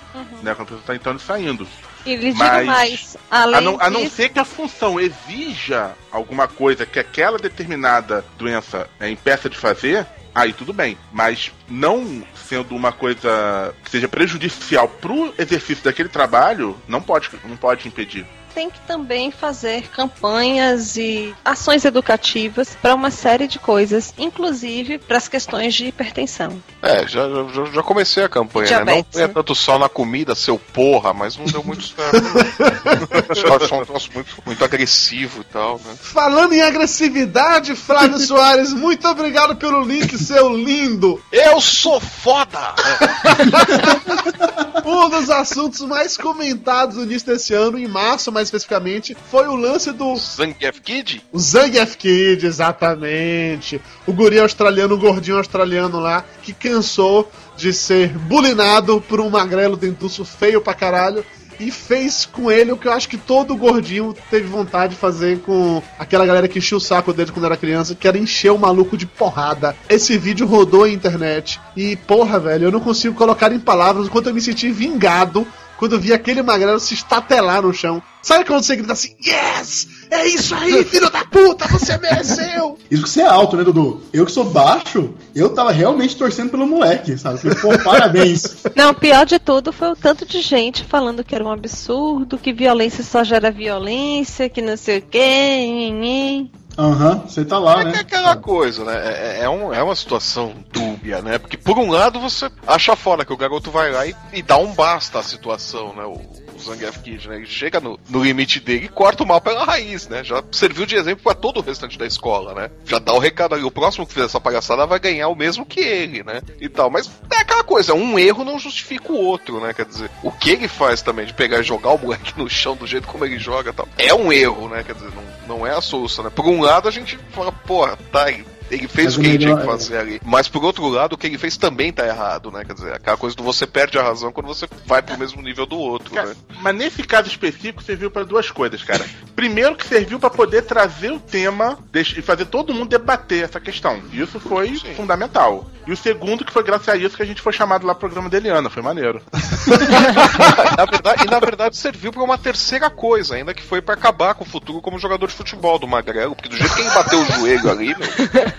né, quando a pessoa está entrando e saindo. E lhe Mas- mais, A além não, a não disso, ser que a função exija alguma coisa que aquela determinada doença é, impeça de fazer, aí tudo bem. Mas não sendo uma coisa que seja prejudicial pro exercício daquele trabalho, não pode, não pode impedir. Tem que também fazer campanhas e ações educativas para uma série de coisas, inclusive para as questões de hipertensão. É, já, já, já comecei a campanha, né? Não Diabetes, é né? tanto só na comida, seu porra, mas não deu muito certo. São um troço muito, muito agressivo e tal, né? Falando em agressividade, Flávio Soares, muito obrigado pelo link, seu lindo! Eu sou foda! Um dos assuntos mais comentados no início desse ano, em março mais especificamente, foi o lance do Zangief Kid? o Zangief Kid, exatamente. O guri australiano, o gordinho australiano lá, que cansou de ser bulinado por um magrelo dentuço feio pra caralho. E fez com ele o que eu acho que todo gordinho teve vontade de fazer com aquela galera que enchia o saco dele quando era criança, que era encher o maluco de porrada. Esse vídeo rodou a internet. E, porra, velho, eu não consigo colocar em palavras o quanto eu me senti vingado quando eu vi aquele magrelo se estatelar no chão. Sabe quando você grita assim, yes! É isso aí, filho da puta, você mereceu! Isso que você é alto, né, Dudu? Eu que sou baixo, eu tava realmente torcendo pelo moleque, sabe? Falei, Pô, parabéns. Não, o pior de tudo foi o tanto de gente falando que era um absurdo, que violência só gera violência, que não sei o quê. Aham, você tá lá, É que é né? aquela coisa, né? É, é, um- é uma situação dúbia, né? Porque por um lado você acha fora que o garoto vai lá e, e dá um basta à situação, né? O, o Zangief Kid, né? Ele chega no, no limite dele e corta o mal pela raiz, né? Já serviu de exemplo pra todo o restante da escola, né? Já dá o recado ali, o próximo que fizer essa palhaçada vai ganhar o mesmo que ele, né? E tal. Mas é aquela coisa, um erro não justifica o outro, né? Quer dizer, o que ele faz também de pegar e jogar o moleque no chão do jeito como ele joga tal, é um erro, né? Quer dizer, não, não é a solução, né? Por um lado a gente fala, porra, tá aí, Ele fez Mas o que ele tinha que fazer ali. Mas por outro lado, o que ele fez também tá errado, né? Quer dizer, aquela coisa do você perde a razão quando você vai pro mesmo nível do outro, Cara, né? mas nesse caso específico serviu pra duas coisas, cara. Primeiro que serviu pra poder trazer o tema e fazer todo mundo debater essa questão. Isso foi fundamental. E o segundo que foi graças a isso que a gente foi chamado lá pro programa da Eliana, foi maneiro. na verdade, e na verdade serviu pra uma terceira coisa, ainda que foi pra acabar com o futuro como jogador de futebol do Magrelo, porque do jeito que ele bateu o joelho ali, meu,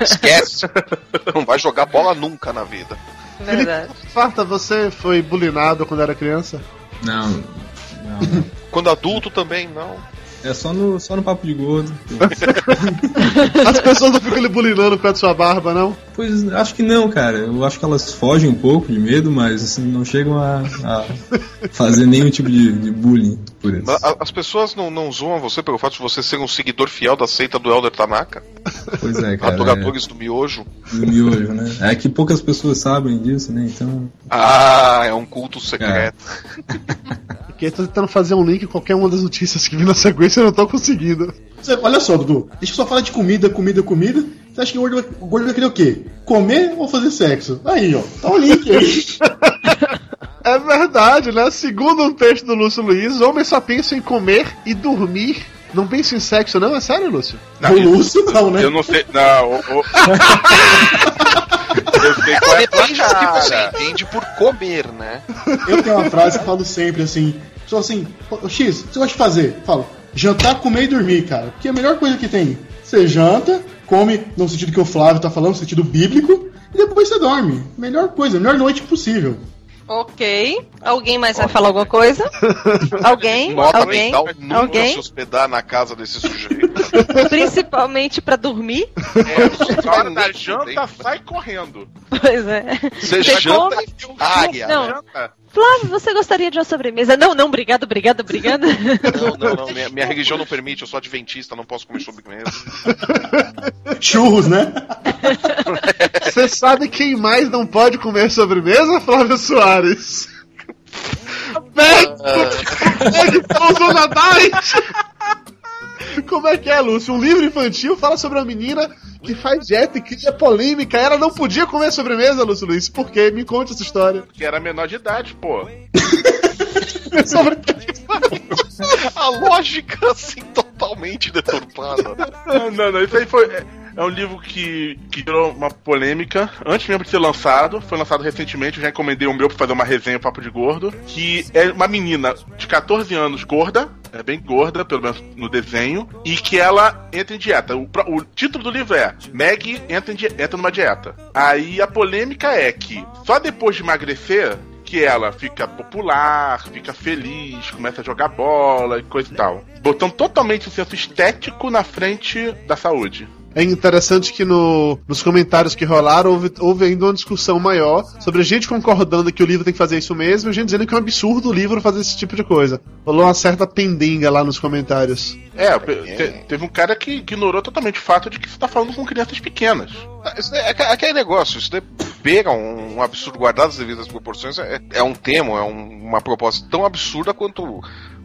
esquece. Não vai jogar bola nunca na vida. Verdade. Farta, você foi bulinado quando era criança? Não, não. Quando adulto também, não. É só no, só no papo de gordo. As pessoas não ficam lhe bulinando perto da sua barba, não? Pois acho que não, cara. Eu acho que elas fogem um pouco de medo, mas assim, não chegam a, a fazer nenhum tipo de, de bullying por isso. As pessoas não, não zoam você pelo fato de você ser um seguidor fiel da seita do Elder Tanaka? Pois é, cara. Adoradores do miojo? É, do miojo, né? É que poucas pessoas sabem disso, né? Então. Ah, é um culto secreto. Porque eu tô tentando fazer um link em qualquer uma das notícias que vi na sequência e eu não tô conseguindo. Você- olha só, Dudu. Deixa eu só falar de comida, comida, comida. Você acha que o gordo, vai- o gordo vai querer o quê? Comer ou fazer sexo? Aí, ó. Tá o link aí. É verdade, né? Segundo um texto do Lúcio Luiz, homens só pensam em comer e dormir. Não pensam em sexo, não? É sério, Lúcio? Não, o isso- Lúcio não, né? Eu não sei. Não, o- o- Eu sei qual é a Depende do que você entende por comer, né? Eu tenho uma frase que eu falo sempre assim. Só assim, "Ô, X, o que você gosta de fazer? Falo, jantar, comer e dormir, cara. Porque é a melhor coisa que tem. Você janta, come no sentido que o Flávio tá falando, no sentido bíblico, e depois você dorme. Melhor coisa, melhor noite possível. Ok. Alguém mais vai falar alguma coisa? Alguém? Nota Alguém? Alguém? se hospedar na casa desse sujeito. Principalmente pra dormir? É, na hora da janta, sai correndo. Pois é. Você Você janta come- e um águia. Não. né? Janta. Flávio, você gostaria de uma sobremesa? Não, não, obrigado, obrigado, obrigado. Não, não, não. Minha, minha religião não permite, eu sou adventista, não posso comer sobremesa. Churros, né? Você sabe quem mais não pode comer sobremesa, Flávio Soares? Beto! Beto Nadais! Como é que é, Lúcio? Um livro infantil fala sobre uma menina que faz dieta e cria polêmica. Ela não podia comer sobremesa, Lúcio Luiz. Por quê? Me conte essa história. Que era menor de idade, pô. A lógica, assim, totalmente deturpada. Não, não, não, isso aí foi. É, um livro que, que gerou uma polêmica antes mesmo de ser lançado. Foi lançado recentemente, eu já encomendei o meu pra fazer uma resenha Papo de Gordo. Que é uma menina de 14 anos, gorda, é bem gorda, pelo menos no desenho, e que ela entra em dieta. O, o título do livro é Meg entra, di- entra numa dieta. Aí a polêmica é que só depois de emagrecer que ela fica popular, fica feliz, começa a jogar bola e coisa e tal. Botando totalmente o senso estético na frente da saúde. É interessante que no- nos comentários que rolaram houve, houve ainda uma discussão maior sobre a gente concordando que o livro tem que fazer isso mesmo e a gente dizendo que é um absurdo o livro fazer esse tipo de coisa. Rolou uma certa pendenga lá nos comentários. É, te- teve um cara que ignorou totalmente o fato de que você tá falando com crianças pequenas. Daí é aque- aquele negócio, isso beira um, um absurdo guardado as devidas proporções. É, é um tema, é um- uma proposta tão absurda quanto.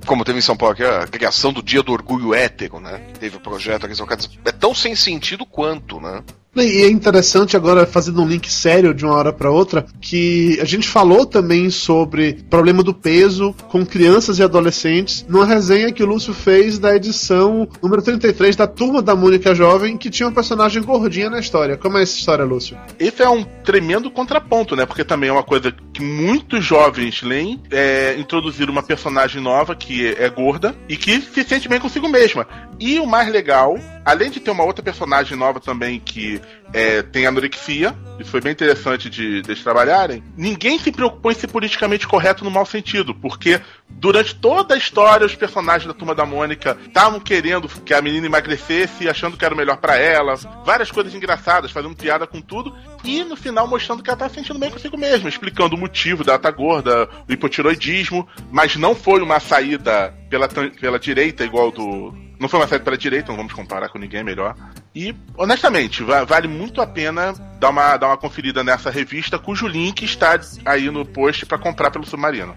Como teve em São Paulo, que é a criação do Dia do Orgulho Hétero, né? Teve o projeto aqui em São Carlos. É tão sem sentido quanto, né? E é interessante agora, fazendo um link sério de uma hora para outra, que a gente falou também sobre problema do peso com crianças e adolescentes numa resenha que o Lúcio fez da edição número 33 da Turma da Mônica Jovem, que tinha uma personagem gordinha na história. Como é essa história, Lúcio? Esse é um tremendo contraponto, né? Porque também é uma coisa que muitos jovens leem, é introduzir uma personagem nova que é gorda e que se sente bem consigo mesma. E o mais legal, além de ter uma outra personagem nova também que é, tem anorexia, isso foi bem interessante de, de trabalharem, ninguém se preocupou em ser politicamente correto no mau sentido, porque durante toda a história os personagens da Turma da Mônica estavam querendo que a menina emagrecesse, achando que era o melhor pra ela, várias coisas engraçadas, fazendo piada com tudo, e no final mostrando que ela tá se sentindo bem consigo mesma, explicando o motivo dela tá gorda, o hipotiroidismo, mas não foi uma saída pela, pela direita igual do. Não foi uma saída pela direita, não vamos comparar com ninguém melhor. E, honestamente, va- vale muito a pena dar uma, dar uma conferida nessa revista, cujo link está aí no post pra comprar pelo Submarino.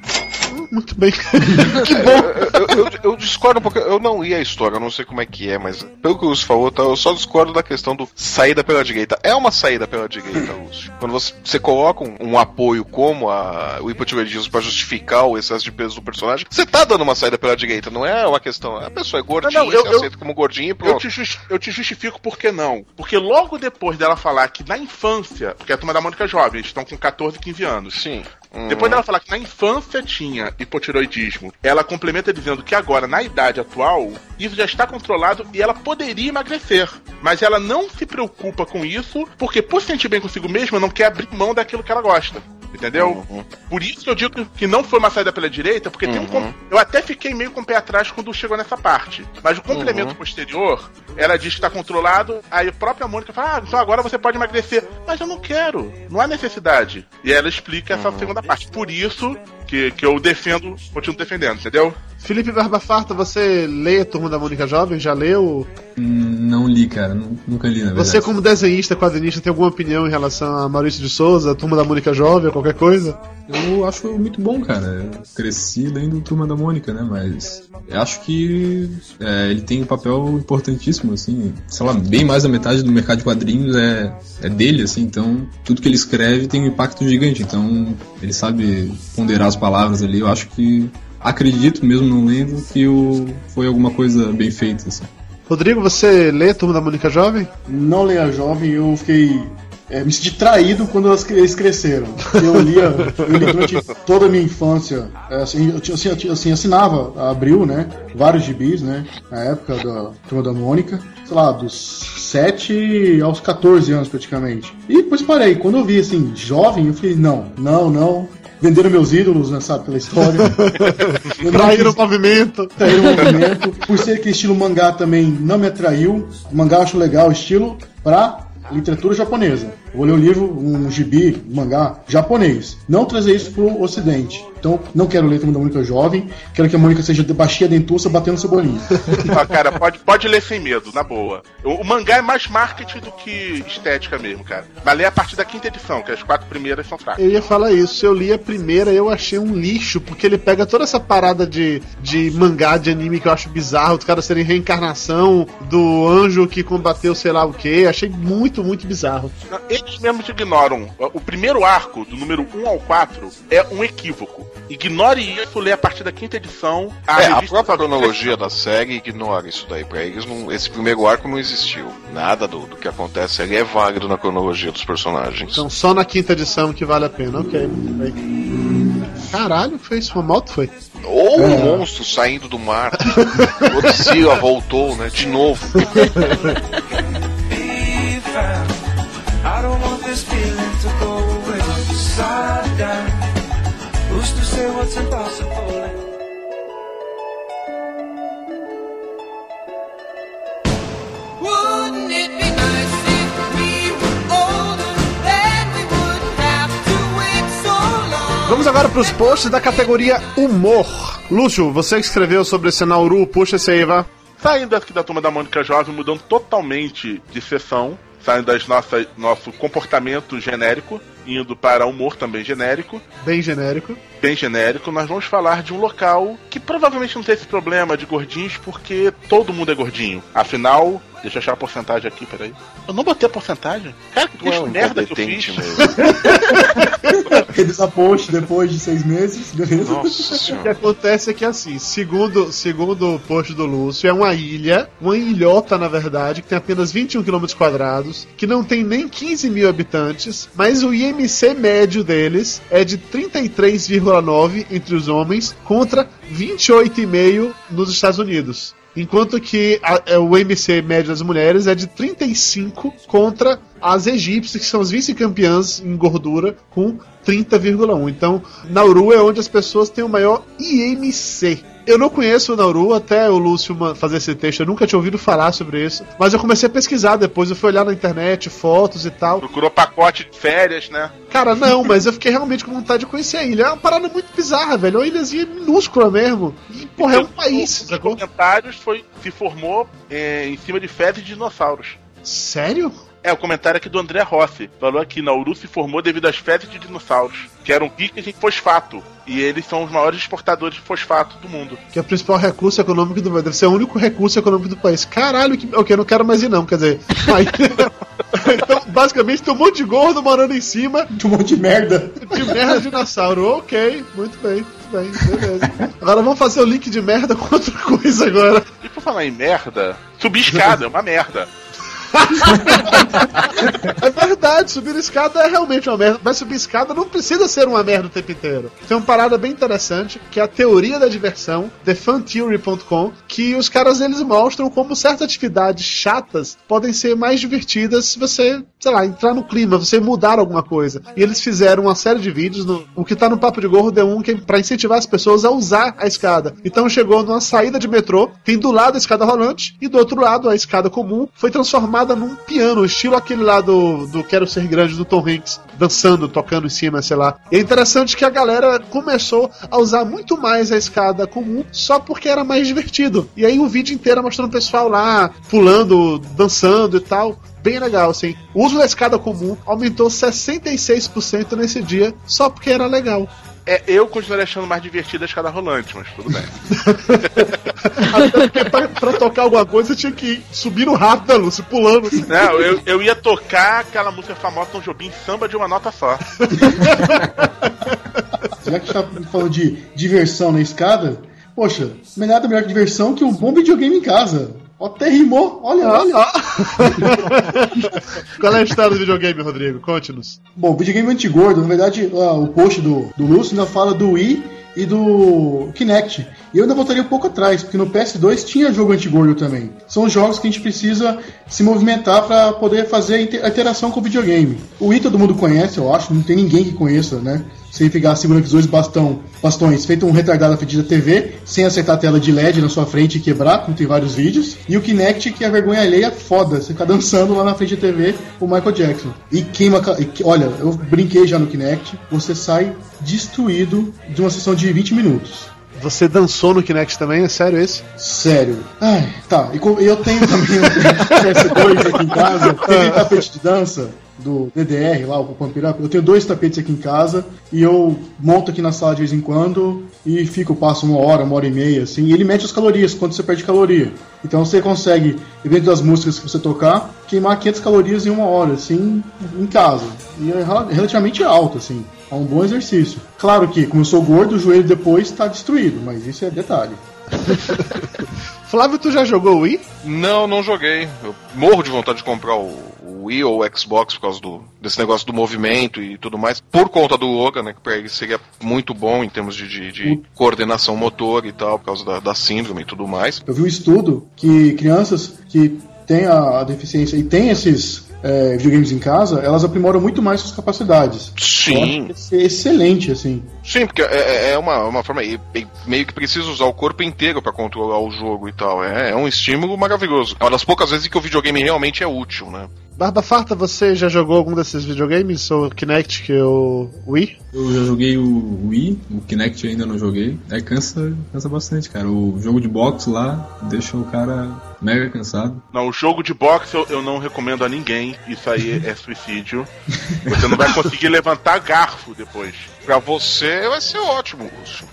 Muito bem. que bom. eu, eu- eu discordo porque eu não li a história, eu não sei como é que é, mas pelo que o Lúcio falou, tá, eu só discordo da questão do saída pela direita. É uma saída pela direita, Lúcio. Quando você, você coloca um, um apoio como a, o hipotiroidismo pra justificar o excesso de peso do personagem, você tá dando uma saída pela direita, não é uma questão. A pessoa é gordinha, Não, não, eu- você eu- aceita como gordinho e Eu pronto. te, jus- eu te justifico por que não. Porque logo depois dela falar que na infância, porque a turma da Mônica é jovem, eles estão com 14, 15 anos. Sim. Uhum. Depois dela falar que na infância tinha hipotiroidismo, ela complementa dizendo que agora, na idade atual, isso já está controlado e ela poderia emagrecer. Mas ela não se preocupa com isso, porque por se sentir bem consigo mesma, não quer abrir mão daquilo que ela gosta. Entendeu? Uhum. Por isso que eu digo que não foi uma saída pela direita, porque tem um. com- Eu até fiquei meio com o pé atrás quando chegou nessa parte. Mas o complemento Uhum. posterior, ela diz que está controlado, aí a própria Mônica fala: Ah, então agora você pode emagrecer. Mas eu não quero, não há necessidade. E ela explica essa segunda parte. Por isso que, que eu defendo, continuo defendendo, entendeu? Felipe Barba Farta, você lê a Turma da Mônica Jovem? Já leu? Hum, Não li, cara. nu- Nunca li, na verdade. Você, como desenhista, quadrinista, tem alguma opinião em relação a Maurício de Souza, a Turma da Mônica Jovem, ou qualquer coisa? Eu acho muito bom, cara. Eu cresci lendo Turma da Mônica, né? Mas eu acho que é, ele tem um papel importantíssimo, assim. Sei lá, bem mais da metade do mercado de quadrinhos é, é dele, assim. Então, tudo que ele escreve tem um impacto gigante. Então, ele sabe ponderar as palavras ali. Eu acho que. Acredito, mesmo não lendo, que o, foi alguma coisa bem feita, assim. Rodrigo, você lê a Turma da Mônica Jovem? Não leia jovem, eu fiquei. É, me senti traído quando eles cresceram. Eu lia, eu li durante toda a minha infância. é, Assim, eu, tinha- assim, eu assim, assinava a Abril, né? Vários gibis, né? Na época da Turma da Mônica. Sei lá, dos 7 aos 14 anos praticamente. E depois parei. Quando eu vi assim, jovem, eu falei, não, não, não. Venderam meus ídolos, né, sabe, pela história. Traíram o movimento. Traíram o movimento. Por ser aquele estilo mangá também não me atraiu. O mangá eu acho legal, o estilo pra literatura japonesa. Eu vou ler um livro, um gibi, um mangá japonês. Não trazer isso pro ocidente. Então, não quero ler Turma da Mônica jovem. Quero que a Mônica seja de baixinha dentuça batendo cebolinha. Ah, cara, pode, pode ler sem medo, na boa. O, o mangá é mais marketing do que estética mesmo, cara. Mas lê a partir da quinta edição, que as quatro primeiras são fracas. Eu ia falar isso. Eu li a primeira, eu achei um lixo, porque ele pega toda essa parada de, de mangá, de anime que eu acho bizarro, os caras serem reencarnação do anjo que combateu sei lá o que. Achei muito, muito bizarro. Não, Eles mesmos ignoram. O primeiro arco, do número 1 ao 4, é um equívoco. Ignore isso, lê a partir da quinta edição. é, a revista própria cronologia da série ignora isso daí. Pra eles, não- esse primeiro arco não existiu. Nada do, do que acontece ali é válido na cronologia dos personagens. Então só na quinta edição que vale a pena. Ok. Caralho, foi isso? Foi mal? Foi. Ou É. um monstro saindo do mar. Godzilla voltou, né? De novo. this feeling to go away. Side down. Who's to say what's impossible? Wouldn't it be nice if we were older? Then we wouldn't have to wait so long. Vamos agora para os posts da categoria Humor. Lúcio, você que escreveu sobre esse Nauru, puxa esse aí, vá. Saindo aqui da turma da Mônica Jovem, mudando totalmente de sessão, saindo das nossas nosso comportamento genérico, indo para humor também genérico, Bem genérico. bem genérico, nós vamos falar de um local que provavelmente não tem esse problema de gordinhos, porque todo mundo é gordinho. Afinal, deixa eu achar a porcentagem aqui, peraí. Eu não botei a porcentagem. Cara, que Tu é um merda que eu fiz. Revisa post depois de seis meses, beleza? Nossa O que acontece é que assim, segundo, segundo o post do Lúcio, é uma ilha, uma ilhota na verdade, que tem apenas 21 km quadrados, que não tem nem 15 mil habitantes, mas o IMC médio deles é de 33,9 entre os homens contra 28,5 nos Estados Unidos. Enquanto que a- é, o IMC médio das mulheres é de 35 contra as egípcias, que são as vice-campeãs em gordura, com 30,1. Então, Nauru é onde as pessoas têm o maior IMC. Eu não conheço o Nauru, até o Lúcio fazer esse texto, eu nunca tinha ouvido falar sobre isso. Mas eu comecei a pesquisar depois, eu fui olhar na internet, fotos e tal. Procurou pacote de férias, né? Cara, não, mas eu fiquei realmente com vontade de conhecer a ilha. É uma parada muito bizarra, velho. É uma ilhazinha minúscula mesmo. E, porra, é um país, sacou? comentários foi, se formou eh, em cima de fezes de dinossauros. Sério? É, o comentário aqui do André Rossi. Falou aqui, Nauru se formou devido às fezes de dinossauros, que eram ricas em fosfato. E eles são os maiores exportadores de fosfato do mundo. Que é o principal recurso econômico do Deve ser o único recurso econômico do país. Caralho, que, ok, eu não quero mais ir não, quer dizer. Aí, então, basicamente, tem um monte de gordo morando em cima. Um monte de merda. De merda de dinossauro. Ok, muito bem, muito bem, beleza. Agora vamos fazer o link de merda com outra coisa agora. E por falar em merda, subir escada é uma merda. É verdade, subir escada é realmente uma merda. Mas subir escada não precisa ser uma merda o tempo inteiro. Tem uma parada bem interessante, que é a teoria da diversão, thefuntheory.com, que os caras eles mostram como certas atividades chatas podem ser mais divertidas se você, sei lá, entrar no clima, você mudar alguma coisa. E eles fizeram uma série de vídeos, no- o que tá no Papo de Gordo é um que é pra incentivar as pessoas a usar a escada. Então chegou numa saída de metrô, tem do lado a escada rolante e do outro lado a escada comum foi transformada num piano, estilo aquele lá do, do Quero Ser Grande do Tom Hanks, dançando, tocando em cima, sei lá. E é interessante que a galera começou a usar muito mais a escada comum só porque era mais divertido. E aí o vídeo inteiro mostrando o pessoal lá pulando, dançando e tal. Bem legal, assim. O uso da escada comum aumentou 66% nesse dia só porque era legal. É, eu continuaria achando mais divertida a escada rolante, mas tudo bem. Até porque pra, pra tocar alguma coisa tinha que subir no rápido da Lúcia, pulando. Não, eu, eu ia tocar aquela música famosa Tom Jobim, samba de uma nota só. Já que a gente tá falando de diversão na escada, poxa, é nada melhor que diversão que um bom videogame em casa. Ó, Até rimou, olha, olha. Qual é a história do videogame, Rodrigo? Conte-nos. Bom, videogame antigordo, na verdade, ah, o post do, do Lúcio ainda fala do Wii e do Kinect. E eu ainda voltaria um pouco atrás, porque no PS2 tinha jogo antigordo também. São jogos que a gente precisa se movimentar para poder fazer a interação com o videogame. O Wii todo mundo conhece, eu acho, não tem ninguém que conheça, né? Você pegar segurando aqueles dois bastão, bastões, feito um retardado à frente da TV, sem acertar a tela de LED na sua frente e quebrar, como tem vários vídeos. E o Kinect, que é a vergonha alheia foda, você ficar dançando lá na frente da TV, o Michael Jackson. E queima. e Olha, eu brinquei já no Kinect, você sai destruído de uma sessão de 20 minutos. Você dançou no Kinect também? É sério isso? Sério. Ai, tá. E eu tenho também um PS2 aqui em casa. Tem aquele tapete de dança do DDR lá, o Up. Eu tenho dois tapetes aqui em casa e eu monto aqui na sala de vez em quando e fico, passo uma hora, uma hora e meia, assim. E ele mede as calorias, quanto você perde caloria. Então você consegue, dentro das músicas que você tocar, queimar 500 calorias em uma hora, assim, em casa. E é rela- relativamente alto, assim. É um bom exercício. Claro que, como eu sou gordo, o joelho depois está destruído, mas isso é detalhe. Flávio, tu já jogou Wii? Não, não joguei. Eu morro de vontade de comprar o, o Wii ou o Xbox por causa do, desse negócio do movimento e tudo mais. Por conta do Logan, né? Que pra ele seria muito bom em termos de, de- de coordenação motor e tal, por causa da, da síndrome e tudo mais. Eu vi um estudo que crianças que têm a, a deficiência e têm esses é, videogames em casa, elas aprimoram muito mais suas capacidades. Sim. É excelente, assim. Sim, porque é, é uma, uma forma. Meio que precisa usar o corpo inteiro pra controlar o jogo e tal. É, é um estímulo maravilhoso. É uma das poucas vezes que o videogame realmente é útil, né? Barba Farta, você já jogou algum desses videogames? Ou o Kinect que o Wii? Eu já joguei o Wii, o Kinect ainda não joguei. É cansa, cansa bastante, cara. O jogo de boxe lá deixa o cara mega cansado. Não, o jogo de boxe eu, eu não recomendo a ninguém. Isso aí é suicídio. Você não vai conseguir levantar garfo depois. Pra você vai ser ótimo, Lúcio.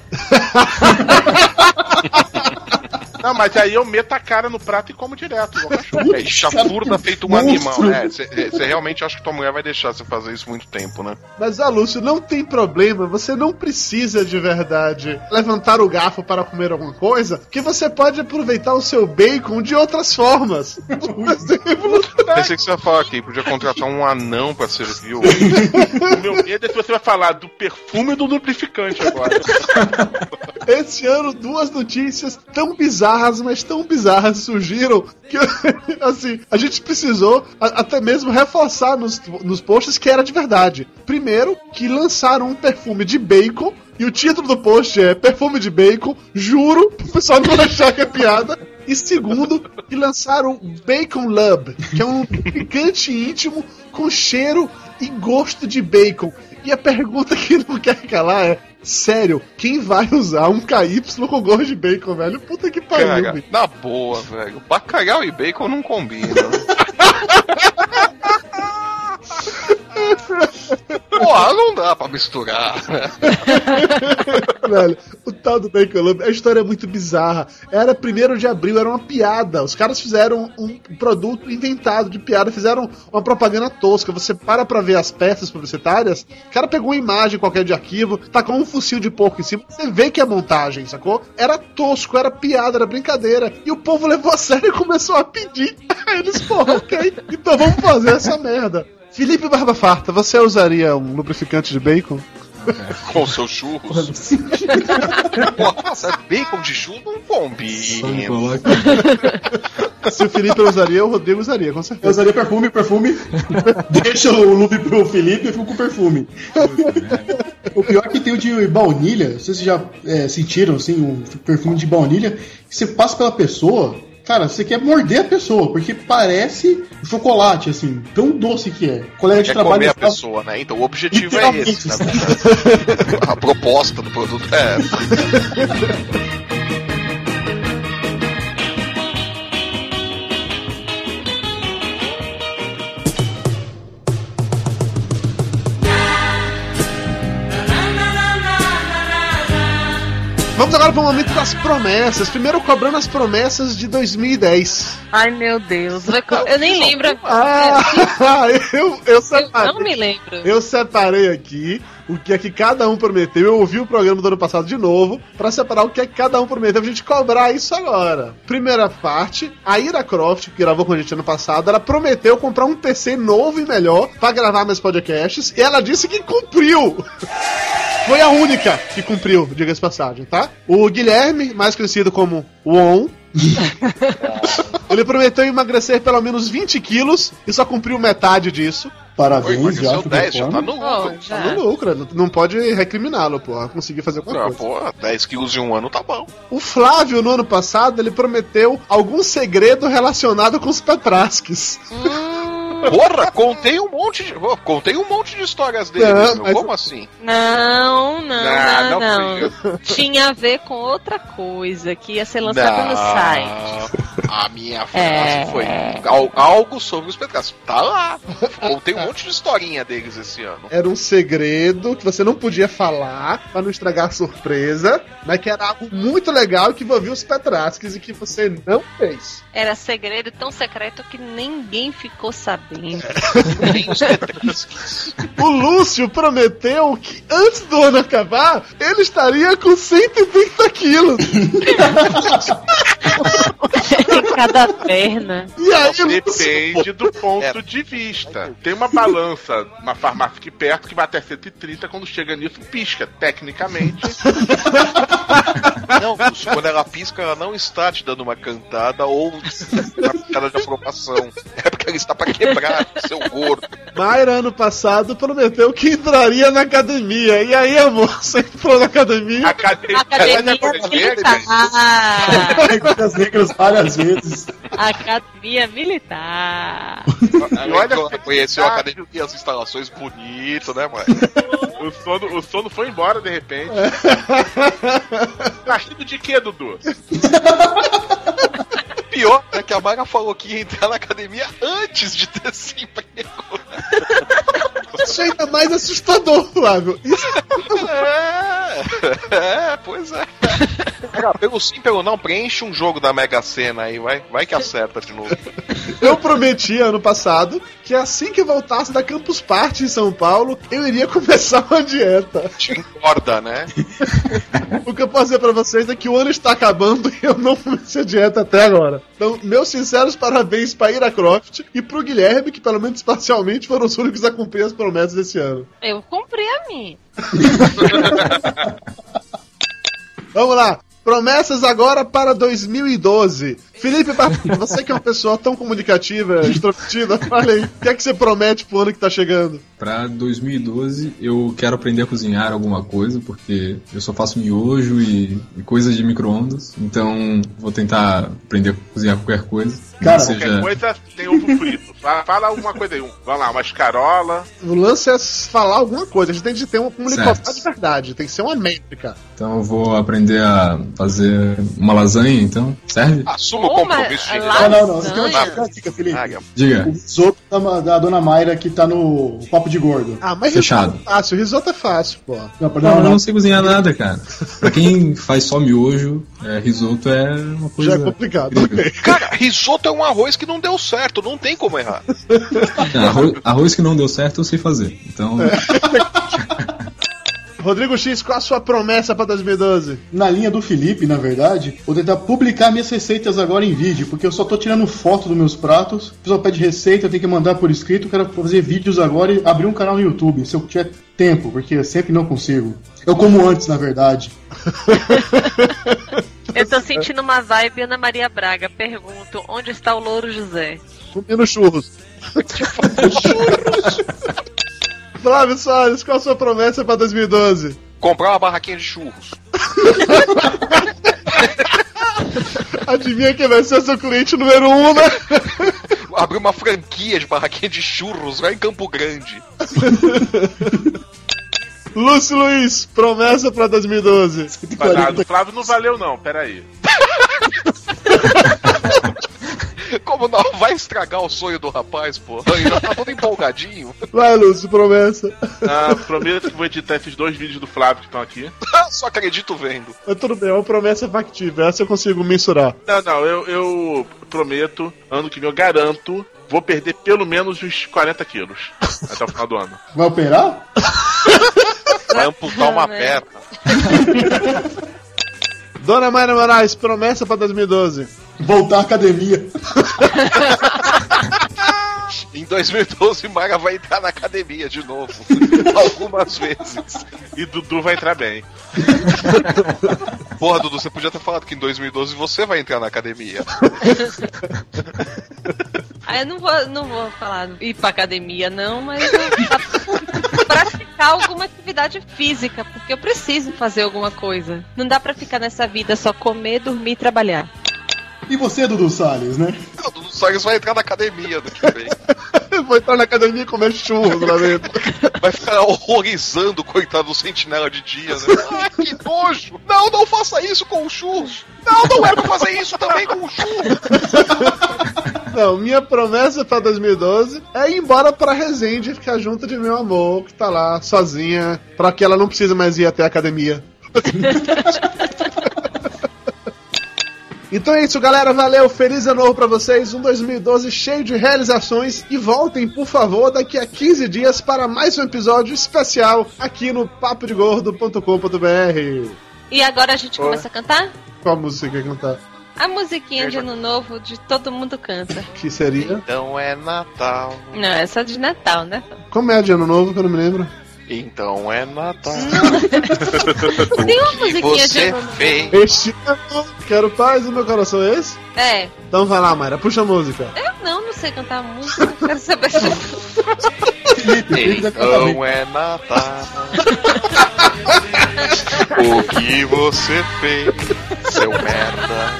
Não, mas aí eu meto a cara no prato e como direto, igual cachorro. É, e chafurda feito um monstro. animal. É, você realmente acha que tua mulher vai deixar você fazer isso muito tempo, né? Mas, ah, Lúcio, não tem problema. Você não precisa de verdade levantar o garfo para comer alguma coisa, que você pode aproveitar o seu bacon de outras formas. Por exemplo, Pensei que você ia falar aqui, podia contratar um anão pra servir o. O meu medo é que você vai falar do perfume do lubrificante agora. esse ano duas notícias tão bizarras, mas tão bizarras surgiram que, assim, a gente precisou até mesmo reforçar nos, nos posts que era de verdade. Primeiro, que lançaram um perfume de bacon. E o título do post é Perfume de Bacon, juro, pro pessoal não achar que é piada. E segundo, que lançaram Bacon Lub, que é um lubrificante íntimo com cheiro e gosto de bacon. E a pergunta que não quer calar é: sério, quem vai usar um KY com gosto de bacon, velho? Puta que pariu, Cara, na boa, velho. Bacalhau e bacon não combinam. Porra, não dá pra misturar. Velho, o tal do Bacon Lube, a história é muito bizarra. Era 1 de abril, era uma piada. Os caras fizeram um produto inventado de piada, fizeram uma propaganda tosca. Você para pra ver as peças publicitárias, o cara pegou uma imagem qualquer de arquivo, tacou um fuzil de porco em cima, você vê que é montagem, sacou? Era tosco, era piada, era brincadeira. E o povo levou a sério e começou a pedir. Eles, porra, ok, então vamos fazer essa merda. Felipe Barba Farta, você usaria um lubrificante de bacon? Com seus churros. Nossa, bacon de churro não combina. Se o Felipe usaria, o Rodrigo usaria, com Eu certeza. usaria perfume, perfume. Deixa o Lupe pro Felipe e fico com perfume. o pior é que tem o de baunilha. Não sei se vocês já é, sentiram assim, um perfume de baunilha. Que você passa pela pessoa. Cara, você quer morder a pessoa, porque parece chocolate, assim, tão doce que é. Colega de Quer trabalho comer a fala- pessoa, né? Então o objetivo é esse, na verdade. A proposta do produto é essa. Vamos agora para o momento das promessas. Primeiro cobrando as promessas de 2010. Ai, meu Deus. Eu nem lembro. Ah, eu, eu Eu separei. não me lembro. Eu separei aqui o que é que cada um prometeu. Eu ouvi o programa do ano passado de novo para separar o que é que cada um prometeu pra gente cobrar isso agora. Primeira parte, a Ira Croft, que gravou com a gente ano passado, ela prometeu comprar um PC novo e melhor para gravar meus podcasts e ela disse que cumpriu. Foi a única que cumpriu, diga-se passagem, tá? O Guilherme, mais conhecido como On, ele prometeu emagrecer pelo menos 20 quilos e só cumpriu metade disso. Parabéns, Oi, já. seu 10, já tá no Oh, lucro. já. Tá no lucro, não- pode recriminá-lo, pô. Conseguir fazer alguma Ah, coisa. pô, 10 quilos em um ano tá bom. O Flávio, no ano passado, ele prometeu algum segredo relacionado com os Petrasques. Porra, contei um monte de. pô, Contei um monte de histórias dele, Não, meu. mas- Como assim? Não, não, Ah, não, não não. Tinha a ver com outra coisa que ia ser lançada no site. A minha frase É. foi al- algo sobre os Petrascos. Tá lá. Contei um monte de historinha deles esse ano. Era um segredo que você não podia falar pra não estragar a surpresa, mas que era algo muito legal que envolvia os Petrasques e que você não fez. Era segredo tão secreto que ninguém ficou sabendo. O Lúcio prometeu que antes do ano acabar, ele estaria com 130 quilos. em cada perna. E aí, Lúcio, Depende do ponto É. de vista. Tem uma balança, uma farmácia aqui perto, que vai até 130, quando chega nisso, pisca. Tecnicamente, Não, Lúcio, quando ela pisca, ela não está te dando uma cantada ou uma pitada de aprovação. É ela está pra quebrar seu gordo. Mayra, ano passado, prometeu que entraria na academia. E aí, amor, você entrou na academia? academia, Academia Militar. As negras várias vezes. Academia Militar. Ela olha entrou, que- conheceu a academia e as instalações bonitas, né, mãe? o sono, o sono foi embora de repente. tá rindo de quê, Dudu? Pior é que a Mara falou que ia entrar na academia antes de ter esse emprego. Isso é ainda mais assustador, Flávio. Isso É, é, pois é. Cara, pelo sim, pelo não, preenche um jogo da Mega Sena aí, vai, vai que acerta de novo. Eu prometi ano passado que assim que voltasse da Campus Party em São Paulo, eu iria começar uma dieta. Te engorda, né? O que eu posso dizer pra vocês é que o ano está acabando e eu não comecei a dieta até agora. Então, meus sinceros parabéns pra Ira Croft e pro Guilherme, que pelo menos parcialmente foram os únicos a cumprir as promessas desse ano. Eu cumpri a minha. Vamos lá. Promessas agora para 2012. Felipe, você que é uma pessoa tão comunicativa, extrovertida, fala aí, o que é que você promete pro ano que tá chegando? Pra 2012 eu quero aprender a cozinhar alguma coisa, porque eu só faço miojo e, e coisas de micro-ondas. Então vou tentar aprender a cozinhar qualquer coisa. Cara, Nem Qualquer seja... coisa tem ovo frito. Fala, alguma coisa aí. Um, vamos lá, uma escarola. O lance é falar alguma coisa. A gente tem de ter uma comunicação Certo. de verdade. Tem que ser uma métrica. Então eu vou aprender a fazer uma lasanha, então. Serve? Assuma o Uma compromisso de lasanha? Não, não, não. Você tem uma dica, uma Felipe. Ah, Diga. O risoto da, da dona Mayra que tá no Papo de Gordo. Ah, mas Fechado. risoto é fácil. Risoto é fácil, pô. Não, Não, eu não sei cozinhar nada, cara. Pra quem faz só miojo, é, risoto é uma coisa. Já é complicado. incrível. Cara, risoto é um arroz que não deu certo, não tem como errar. Não, arroz, arroz que não deu certo eu sei fazer. Então, Rodrigo X, qual a sua promessa pra 2012? Na linha do Felipe, na verdade, vou tentar publicar minhas receitas agora em vídeo, porque eu só tô tirando foto dos meus pratos. O pessoal pede receita, eu tenho que mandar por escrito. Quero fazer vídeos agora e abrir um canal no YouTube, se eu tiver tempo, porque eu sempre não consigo. Eu como antes, na verdade. Eu tô sentindo uma vibe Ana Maria Braga. Pergunto, onde está o Louro José? Comendo churros. Flávio Soares, qual a sua promessa pra 2012? Comprar uma barraquinha de churros. Adivinha quem vai ser seu cliente número um, né? Abrir uma franquia de barraquinha de churros lá em Campo Grande. Lúcio Luiz, promessa pra 2012. Mas do Flávio não valeu, não. Pera aí. Como não? Vai estragar o sonho do rapaz, pô. Ele já tá todo empolgadinho. Vai, Lúcio, promessa. Ah, prometo que vou editar esses dois vídeos do Flávio que estão aqui. Só acredito vendo. Mas tudo bem, é uma promessa factível. Essa eu consigo mensurar. Não, não, eu, eu prometo, ano que vem eu garanto, vou perder pelo menos uns 40 quilos até o final do ano. Vai operar? Vai amputar uma né? perna. Dona Mayra Moraes, promessa pra 2012. Voltar à academia. Em 2012, Mara vai entrar na academia de novo. Algumas vezes. E Dudu vai entrar bem. Porra, Dudu, você podia ter falado que em 2012 você vai entrar na academia. Ah, eu não vou, não vou falar ir pra academia, não, mas praticar alguma atividade física, porque eu preciso fazer alguma coisa. Não dá pra ficar nessa vida só comer, dormir e trabalhar. E você, Dudu Salles, né? O Dudu Salles vai entrar na academia do que vem. Vou entrar na academia e comer churros lá dentro. Vai ficar horrorizando coitado do sentinela de dia, né? Ah, que nojo! Não, não faça isso com o churros! Não, não é pra fazer isso também com o churros! Não, minha promessa pra 2012 é ir embora pra Resende e ficar junto de meu amor, que tá lá sozinha, pra que ela não precise mais ir até a academia. Então é isso, galera. Valeu. Feliz ano novo pra vocês. Um 2012 cheio de realizações. E voltem, por favor, daqui a 15 dias para mais um episódio especial aqui no papodegordo.com.br. E agora a gente começa a cantar? Qual música quer cantar? A musiquinha de ano novo de todo mundo canta. Que seria? Então é Natal. Não, essa é de Natal, né? Como é de ano novo que eu não me lembro? Então é Natal. Tem uma musiquinha de você fez. Este ano, quero paz no meu coração, é esse? É. Então vai lá, Mayra, puxa a música. Eu não, não sei cantar música. Quero saber. Então é Natal. o que você fez, seu merda?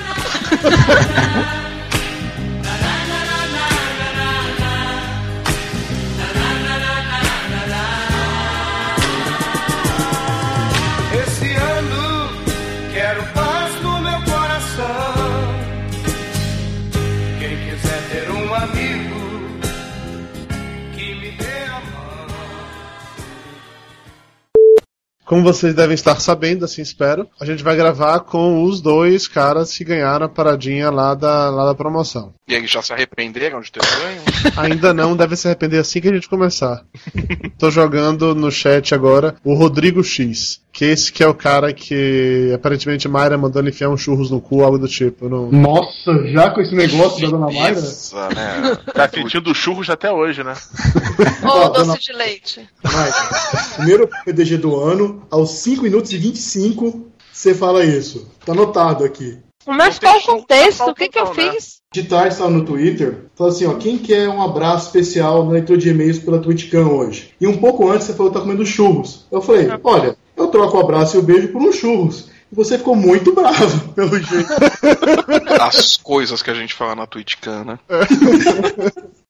Como vocês devem estar sabendo, assim espero, a gente vai gravar com os dois caras que ganharam a paradinha lá da, lá da promoção. E eles já se arrependeram de ter ganho? Ainda não, deve se arrepender assim que a gente começar. Tô jogando no chat agora o Rodrigo X, que esse que é o cara que aparentemente Mayra mandou ele enfiar um churros no cu, algo do tipo. Não... Nossa, já com esse negócio da dona Mayra? Isso, né? Tá sentindo churros até hoje, né? Ô, Ó, doce dona- de leite. Mayra, primeiro PDG do ano, aos 5 minutos e 25, você fala isso. Tá anotado aqui. Mas qual o contexto? não, O que, que eu né? fiz? De tarde estava no Twitter, falou assim, ó, quem quer um abraço especial na leitura de e-mails pela TwitchCam hoje? E um pouco antes você falou que tá comendo churros. Eu falei, olha, eu troco o abraço e o beijo por um churros. E você ficou muito bravo, pelo jeito. As coisas que a gente fala na TwitchCam, né?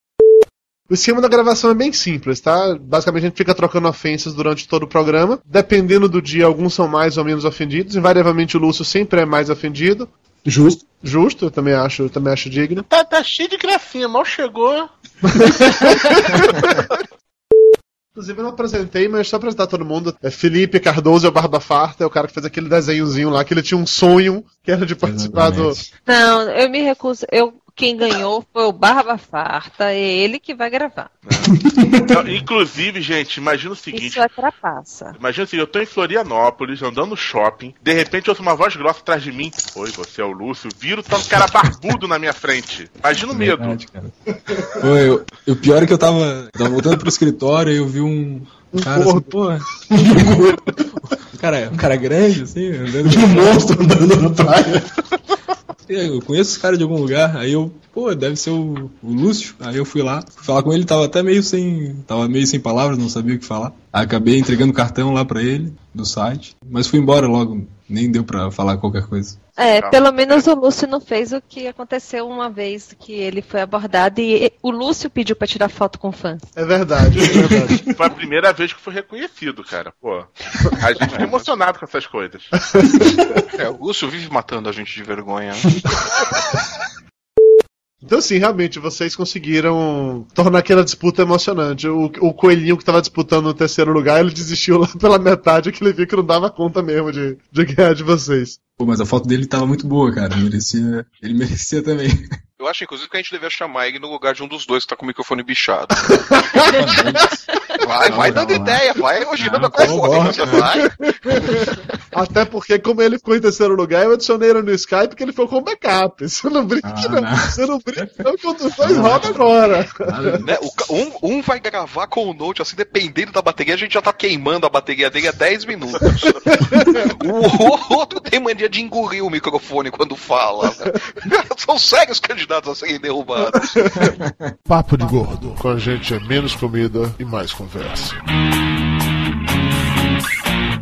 O esquema da gravação é bem simples, tá? Basicamente a gente fica trocando ofensas durante todo o programa. Dependendo do dia, alguns são mais ou menos ofendidos. Invariavelmente o Lúcio sempre é mais ofendido. Justo. Justo, eu também acho, eu também acho digno. Tá, tá cheio de gracinha, mal chegou. Inclusive eu não apresentei, mas só apresentar todo mundo. É Felipe Cardoso é o Barba Farta, é o cara que fez aquele desenhozinho lá, que ele tinha um sonho, que era de participar do. Exatamente. Não, eu me recuso. Eu, quem ganhou foi o Barba Farta. É ele que vai gravar. Não, inclusive, gente, imagina o seguinte. Isso trapaça. Imagina assim, eu tô em Florianópolis, andando no shopping, de repente eu ouço uma voz grossa atrás de mim. Oi, você é o Lúcio. Viro, tá um cara barbudo na minha frente. Imagina o medo. Verdade, cara. Eu- o pior é que eu tava, eu tava voltando pro escritório e eu vi um, um cara assim, um, cara, um cara grande, assim, andando. Um monstro andando na praia. Eu conheço esse cara de algum lugar, aí eu, pô, deve ser o, o Lúcio. Aí eu fui lá, fui falar com ele, tava até meio sem. Tava meio sem palavras, não sabia o que falar. Acabei entregando o cartão lá pra ele, do site, mas fui embora logo, nem deu pra falar qualquer coisa. É, pelo menos o Lúcio não fez o que aconteceu uma vez que ele foi abordado e o Lúcio pediu pra tirar foto com fã. É verdade, é verdade. Foi a primeira vez que foi reconhecido, cara. Pô, a gente fica emocionado com essas coisas. É, o Lúcio vive matando a gente de vergonha. Então, sim, realmente, vocês conseguiram tornar aquela disputa emocionante. O, o coelhinho que tava disputando o terceiro lugar, ele desistiu lá pela metade, que ele viu que não dava conta mesmo de, de ganhar de vocês. Pô, mas a foto dele tava muito boa, cara. Merecia, ele merecia também. Eu acho, inclusive, que a gente devia chamar ele no lugar de um dos dois que tá com o microfone bichado. Vai, vai Não, dando não, ideia, vai elogiando Não, a concorrência, vai. Até porque, como ele ficou em terceiro lugar, eu adicionei ele no Skype que ele ficou com backup. Você não brinca, Ah, não. não. Você não brinca, não, que os dois rodam agora. Né, um, um vai gravar com o Note, assim, dependendo da bateria, a gente já tá queimando a bateria dele há 10 minutos. o outro tem mania de engolir o microfone quando fala. São sérios candidatos a serem derrubados. Papo de Gordo. Com a gente é menos comida e mais conversa.